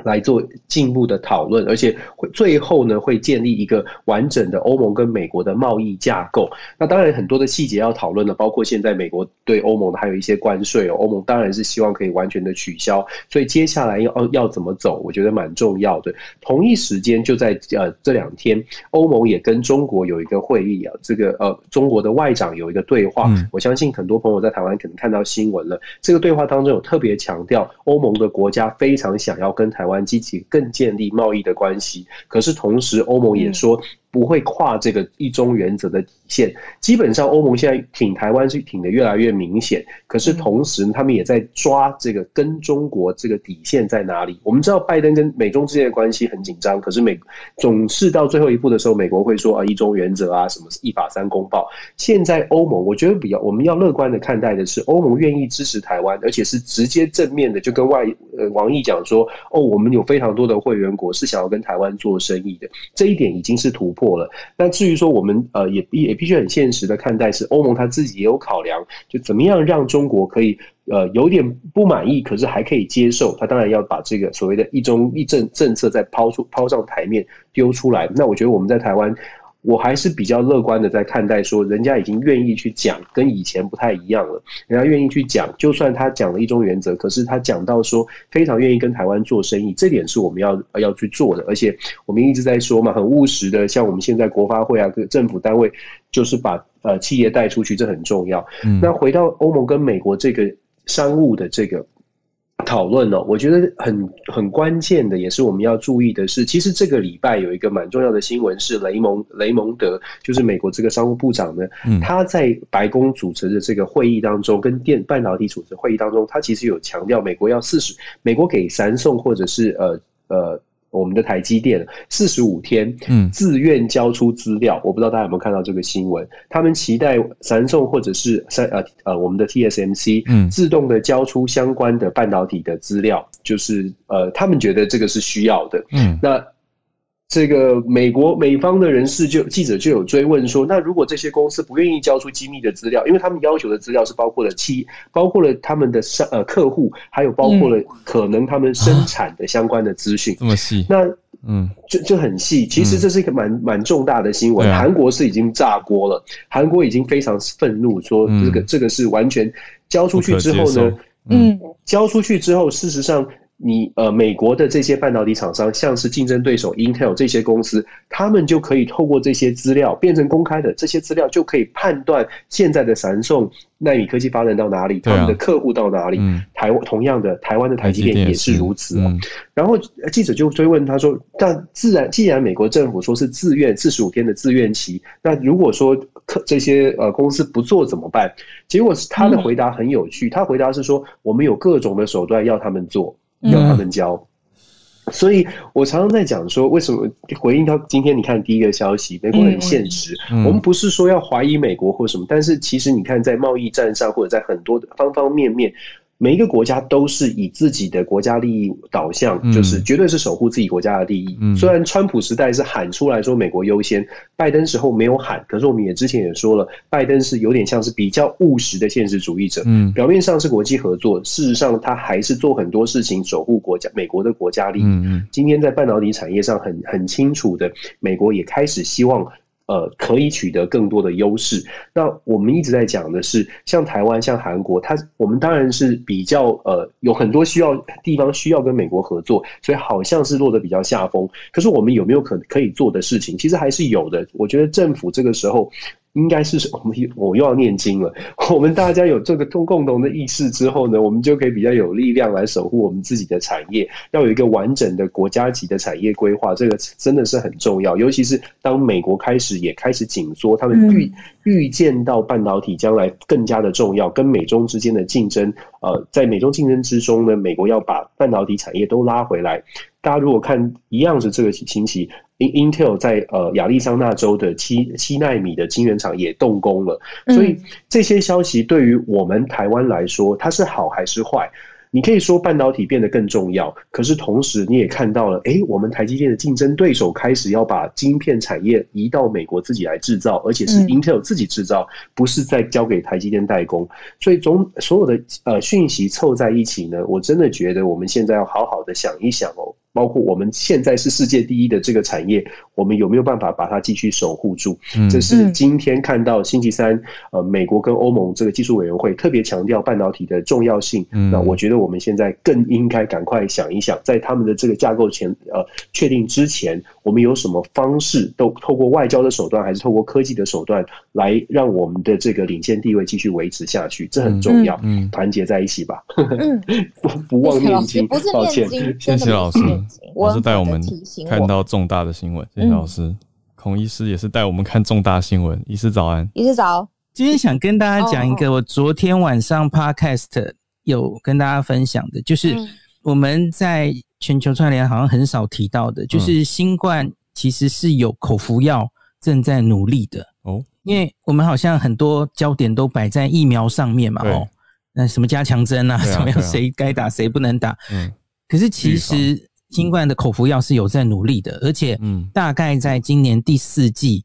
来做进一步的讨论，而且会最后呢会建立一个完整的欧盟跟美国的贸易架构。那当然很多的细节要讨论的，包括现在美国对欧盟的还有一些关税哦。欧盟当然是希望可以完全的取消，所以接下来要要怎么走，我觉得蛮重要的。同一时间就在呃这两天，欧盟也跟中国有一个会议啊，这个呃中国的外长有一个对话。我相信很多朋友在台湾可能看到新闻了，这个对话当中有特别强调，欧盟的国家非常想要跟台。台湾积极更建立贸易的关系，可是同时欧盟也说。不会跨这个一中原则的底线。基本上，欧盟现在挺台湾是挺的越来越明显。可是同时，他们也在抓这个跟中国这个底线在哪里。我们知道，拜登跟美中之间的关系很紧张。可是美总是到最后一步的时候，美国会说啊一中原则啊什么一法三公报。现在欧盟，我觉得比较我们要乐观的看待的是，欧盟愿意支持台湾，而且是直接正面的就跟外呃王毅讲说，哦，我们有非常多的会员国是想要跟台湾做生意的。这一点已经是突破。过了。那至于说我们呃也也必须很现实的看待，是欧盟他自己也有考量，就怎么样让中国可以呃有点不满意，可是还可以接受。他当然要把这个所谓的一中一政政策再抛出抛上台面丢出来。那我觉得我们在台湾。我还是比较乐观的在看待，说人家已经愿意去讲，跟以前不太一样了。人家愿意去讲，就算他讲了一中原则，可是他讲到说非常愿意跟台湾做生意，这点是我们要要去做的。而且我们一直在说嘛，很务实的，像我们现在国发会啊，各政府单位就是把呃企业带出去，这很重要。那回到欧盟跟美国这个商务的这个。讨论呢，我觉得很很关键的，也是我们要注意的是，其实这个礼拜有一个蛮重要的新闻是雷蒙雷蒙德，就是美国这个商务部长呢，他在白宫主持的这个会议当中，跟电半导体组织会议当中，他其实有强调美国要四十，美国给三送或者是呃呃。我们的台积电四十五天，嗯，自愿交出资料，我不知道大家有没有看到这个新闻？他们期待三送或者是三呃呃我们的 TSMC，嗯，自动的交出相关的半导体的资料，就是呃他们觉得这个是需要的，嗯，那。这个美国美方的人士就记者就有追问说，那如果这些公司不愿意交出机密的资料，因为他们要求的资料是包括了企，包括了他们的商呃客户，还有包括了可能他们生产的相关的资讯，这么细？那嗯，就就很细。其实这是一个蛮蛮重大的新闻，韩国是已经炸锅了，韩国已经非常愤怒，说这个这个是完全交出去之后呢，嗯，交出去之后，事实上。你呃，美国的这些半导体厂商，像是竞争对手 Intel 这些公司，他们就可以透过这些资料变成公开的，这些资料就可以判断现在的闪送纳米科技发展到哪里，他们的客户到哪里。台湾同样的，台湾的台积电也是如此哦。然后记者就追问他说：“但自然，既然美国政府说是自愿四十五天的自愿期，那如果说客这些呃公司不做怎么办？”结果是他的回答很有趣，他回答是说：“我们有各种的手段要他们做。”要他们教，所以我常常在讲说，为什么回应到今天？你看第一个消息，美国很现实。我们不是说要怀疑美国或什么，但是其实你看，在贸易战上或者在很多的方方面面，每一个国家都是以自己的国家利益导向，就是绝对是守护自己国家的利益。虽然川普时代是喊出来说美国优先，拜登时候没有喊，可是我们也之前也说了，拜登是有点像是比较务实的现实主义者。嗯，表面上是国际合作，事实上他还是做很多事情守护国家美国的国家利益。嗯今天在半导体产业上很很清楚的，美国也开始希望。呃，可以取得更多的优势。那我们一直在讲的是，像台湾、像韩国，它我们当然是比较呃，有很多需要地方需要跟美国合作，所以好像是落得比较下风。可是我们有没有可可以做的事情？其实还是有的。我觉得政府这个时候。应该是我们我又要念经了。我们大家有这个共共同的意识之后呢，我们就可以比较有力量来守护我们自己的产业。要有一个完整的国家级的产业规划，这个真的是很重要。尤其是当美国开始也开始紧缩，他们预预见到半导体将来更加的重要，跟美中之间的竞争。呃，在美中竞争之中呢，美国要把半导体产业都拉回来。大家如果看一样是这个星期。Intel 在呃亚利桑那州的七七纳米的晶圆厂也动工了，所以这些消息对于我们台湾来说，它是好还是坏？你可以说半导体变得更重要，可是同时你也看到了，哎，我们台积电的竞争对手开始要把晶片产业移到美国自己来制造，而且是 Intel 自己制造，不是再交给台积电代工。所以总所有的呃讯息凑在一起呢，我真的觉得我们现在要好好的想一想哦。包括我们现在是世界第一的这个产业，我们有没有办法把它继续守护住？这是今天看到星期三，呃，美国跟欧盟这个技术委员会特别强调半导体的重要性。那我觉得我们现在更应该赶快想一想，在他们的这个架构前呃确定之前，我们有什么方式，都透过外交的手段，还是透过科技的手段，来让我们的这个领先地位继续维持下去？这很重要。嗯，团结在一起吧。嗯，不 不忘念经，抱歉，谢谢老师。老师带我们看到重大的新闻，谢谢老师。孔医师也是带我们看重大新闻。医师早安，医师早。今天想跟大家讲一个，我昨天晚上 podcast 有跟大家分享的，就是我们在全球串联好像很少提到的，就是新冠其实是有口服药正在努力的哦。因为我们好像很多焦点都摆在疫苗上面嘛，哦，那什么加强针啊，什么样谁该打谁不能打，嗯，可是其实。新冠的口服药是有在努力的，而且大概在今年第四季，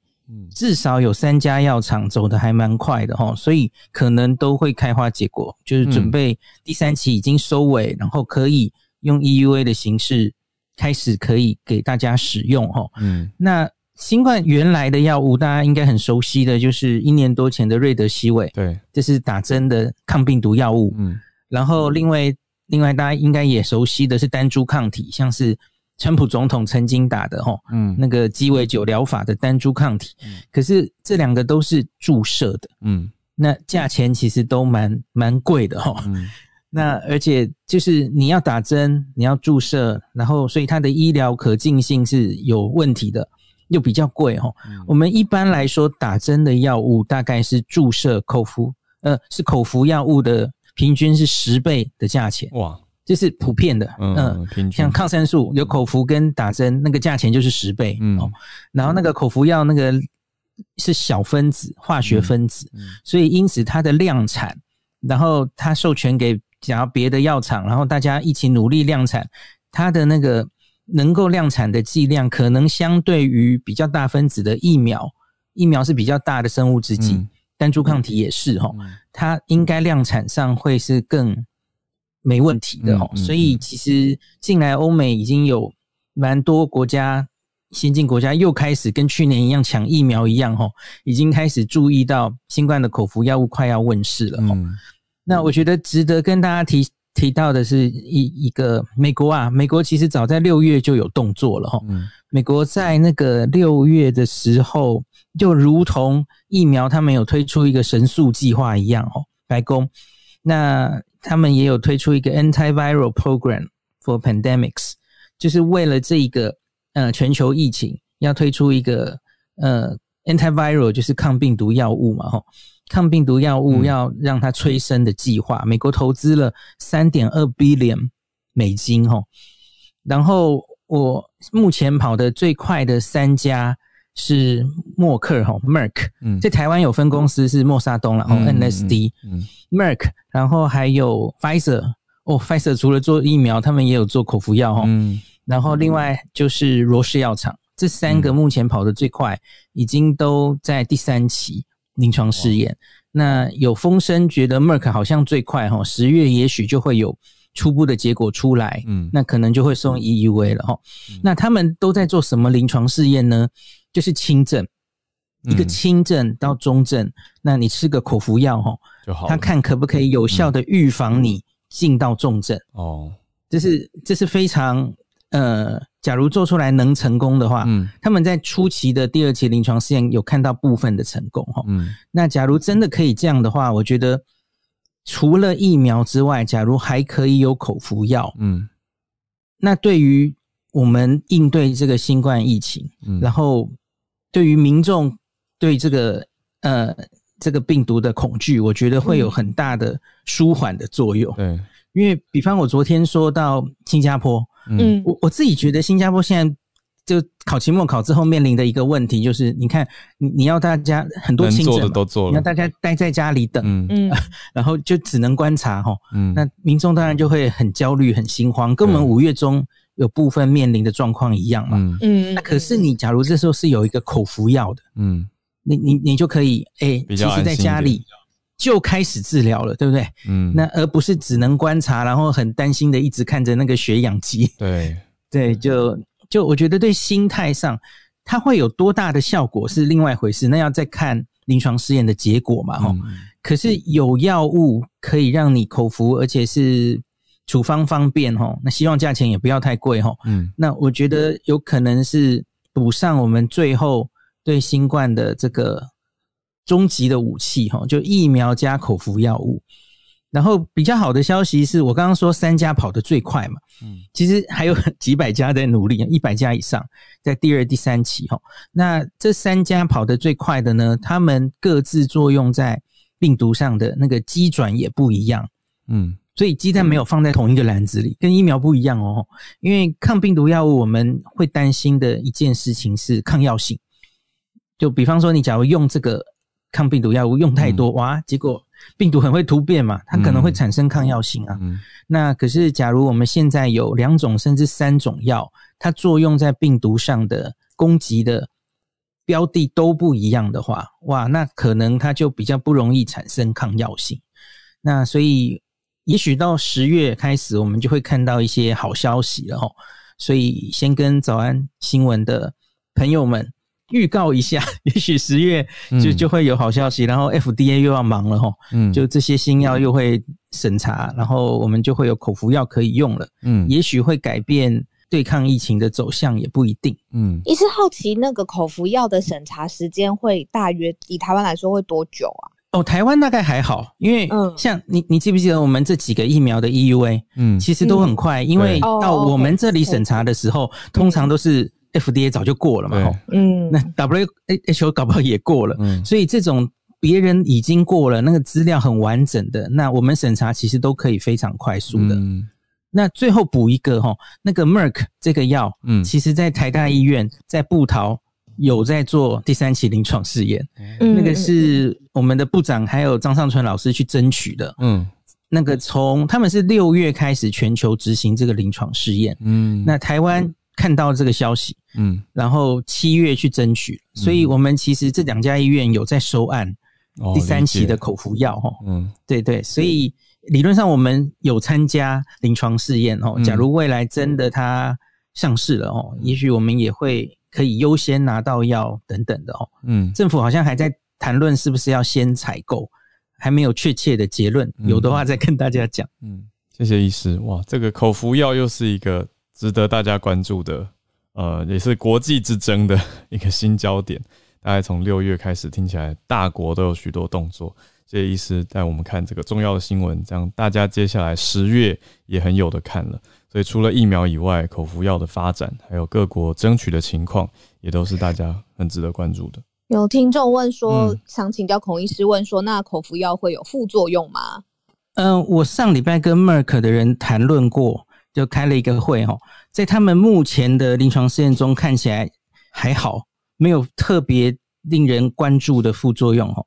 至少有三家药厂走的还蛮快的哈，所以可能都会开花结果，就是准备第三期已经收尾，然后可以用 EUA 的形式开始可以给大家使用哈。嗯，那新冠原来的药物大家应该很熟悉的就是一年多前的瑞德西韦，对，这是打针的抗病毒药物。嗯，然后另外。另外，大家应该也熟悉的是单株抗体，像是川普总统曾经打的吼，嗯，那个鸡尾酒疗法的单株抗体，可是这两个都是注射的，嗯，那价钱其实都蛮蛮贵的哈，嗯，那而且就是你要打针，你要注射，然后所以它的医疗可进性是有问题的，又比较贵哈。我们一般来说打针的药物大概是注射口服，呃，是口服药物的。平均是十倍的价钱。哇，这是普遍的，嗯，像抗生素有口服跟打针，那个价钱就是十倍，嗯，然后那个口服药那个是小分子化学分子，所以因此它的量产，然后它授权给假如别的药厂，然后大家一起努力量产，它的那个能够量产的剂量，可能相对于比较大分子的疫苗，疫苗是比较大的生物制剂。单株抗体也是哈，它应该量产上会是更没问题的哈，所以其实近来欧美已经有蛮多国家先进国家又开始跟去年一样抢疫苗一样哈，已经开始注意到新冠的口服药物快要问世了哈。那我觉得值得跟大家提提到的是一一个美国啊，美国其实早在六月就有动作了哈。美国在那个六月的时候，就如同疫苗他们有推出一个神速计划一样哦，白宫。那他们也有推出一个 antiviral program for pandemics，就是为了这一个呃全球疫情要推出一个呃 antiviral 就是抗病毒药物嘛吼，抗病毒药物要让它催生的计划，美国投资了三点二 billion 美金吼，然后。我目前跑的最快的三家是默克哈 Merck，在台湾有分公司是默沙东了，然后 NSD，Merck，然后还有 Pfizer，哦，Pfizer 除了做疫苗，他们也有做口服药哈，然后另外就是罗氏药厂，这三个目前跑得最快，已经都在第三期临床试验。那有风声觉得 Merck 好像最快哈，十月也许就会有。初步的结果出来，嗯，那可能就会送 EUV 了哈。那他们都在做什么临床试验呢？就是轻症，一个轻症到中症，那你吃个口服药哈，就好。他看可不可以有效的预防你进到重症哦。这是这是非常呃，假如做出来能成功的话，嗯，他们在初期的第二期临床试验有看到部分的成功哈。嗯，那假如真的可以这样的话，我觉得。除了疫苗之外，假如还可以有口服药，嗯，那对于我们应对这个新冠疫情，嗯，然后对于民众对这个呃这个病毒的恐惧，我觉得会有很大的舒缓的作用。对，因为比方我昨天说到新加坡，嗯，我我自己觉得新加坡现在。就考期末考之后面临的一个问题就是，你看你你要大家很多亲的都做了，要大家待在家里等，嗯，然后就只能观察哈，嗯，那民众当然就会很焦虑、很心慌，跟我们五月中有部分面临的状况一样嘛，嗯，那可是你假如这时候是有一个口服药的，嗯，你你你就可以哎，其实在家里就开始治疗了，对不对？嗯，那而不是只能观察，然后很担心的一直看着那个血氧机，对 对，就。就我觉得对心态上，它会有多大的效果是另外一回事，那要再看临床试验的结果嘛，哈。可是有药物可以让你口服，而且是处方方便，哈。那希望价钱也不要太贵，哈。嗯。那我觉得有可能是补上我们最后对新冠的这个终极的武器，哈，就疫苗加口服药物。然后比较好的消息是我刚刚说三家跑得最快嘛，嗯，其实还有 几百家在努力，一百家以上在第二、第三期哈。那这三家跑得最快的呢，他们各自作用在病毒上的那个机转也不一样，嗯，所以鸡蛋没有放在同一个篮子里，跟疫苗不一样哦。因为抗病毒药物我们会担心的一件事情是抗药性，就比方说你假如用这个抗病毒药物用太多哇，结果。病毒很会突变嘛，它可能会产生抗药性啊。那可是，假如我们现在有两种甚至三种药，它作用在病毒上的攻击的标的都不一样的话，哇，那可能它就比较不容易产生抗药性。那所以，也许到十月开始，我们就会看到一些好消息了哦。所以，先跟早安新闻的朋友们。预告一下，也许十月就就会有好消息，然后 FDA 又要忙了哈，嗯，就这些新药又会审查，然后我们就会有口服药可以用了，嗯，也许会改变对抗疫情的走向，也不一定，嗯。一是好奇那个口服药的审查时间会大约以台湾来说会多久啊？哦，台湾大概还好，因为像你你记不记得我们这几个疫苗的 EUA，嗯，其实都很快，因为到我们这里审查的时候，通常都是。FDA 早就过了嘛，嗯，那 WHO 搞不好也过了，嗯，所以这种别人已经过了，那个资料很完整的，那我们审查其实都可以非常快速的。那最后补一个哈，那个 Merck 这个药，嗯，其实在台大医院在布桃有在做第三期临床试验，那个是我们的部长还有张尚春老师去争取的，嗯，那个从他们是六月开始全球执行这个临床试验，嗯，那台湾。看到这个消息，嗯，然后七月去争取，所以我们其实这两家医院有在收案，第三期的口服药，哈，嗯，对对，所以理论上我们有参加临床试验，哦，假如未来真的它上市了，哦，也许我们也会可以优先拿到药等等的，哦，嗯，政府好像还在谈论是不是要先采购，还没有确切的结论，有的话再跟大家讲，嗯，谢谢医师，哇，这个口服药又是一个。值得大家关注的，呃，也是国际之争的 一个新焦点。大概从六月开始，听起来大国都有许多动作。谢谢医师带我们看这个重要的新闻，这样大家接下来十月也很有的看了。所以除了疫苗以外，口服药的发展，还有各国争取的情况，也都是大家很值得关注的。有听众问说，想请教孔医师，问说，那口服药会有副作用吗？嗯，我上礼拜跟 Merck 的人谈论过。就开了一个会哈，在他们目前的临床试验中看起来还好，没有特别令人关注的副作用哦。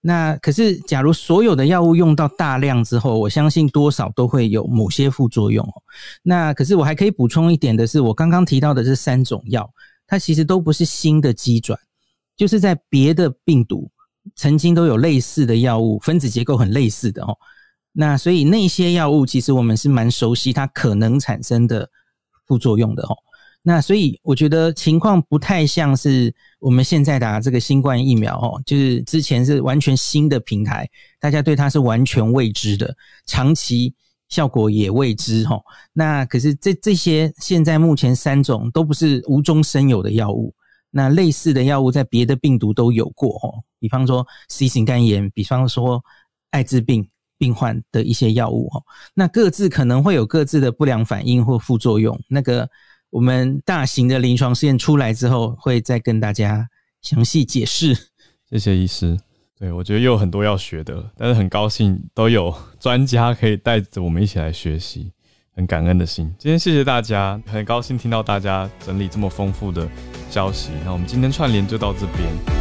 那可是，假如所有的药物用到大量之后，我相信多少都会有某些副作用哦。那可是我还可以补充一点的是，我刚刚提到的这三种药，它其实都不是新的机转，就是在别的病毒曾经都有类似的药物，分子结构很类似的哦。那所以那些药物其实我们是蛮熟悉它可能产生的副作用的哦。那所以我觉得情况不太像是我们现在打这个新冠疫苗哦，就是之前是完全新的平台，大家对它是完全未知的，长期效果也未知哦。那可是这这些现在目前三种都不是无中生有的药物，那类似的药物在别的病毒都有过哦，比方说 C 型肝炎，比方说艾滋病病患的一些药物哈，那各自可能会有各自的不良反应或副作用，那个。我们大型的临床试验出来之后，会再跟大家详细解释。谢谢医师。对我觉得又有很多要学的，但是很高兴都有专家可以带着我们一起来学习，很感恩的心。今天谢谢大家，很高兴听到大家整理这么丰富的消息。那我们今天串联就到这边。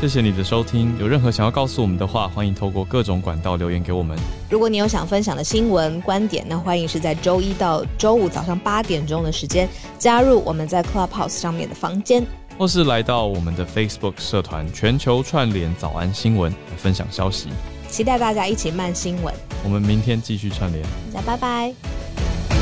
谢谢你的收听，有任何想要告诉我们的话，欢迎透过各种管道留言给我们。如果你有想分享的新闻观点，那欢迎是在周一到周五早上八点钟的时间加入我们在 Clubhouse 上面的房间，或是来到我们的 Facebook 社团全球串联早安新闻来分享消息。期待大家一起慢新闻。我们明天继续串联，大家拜拜。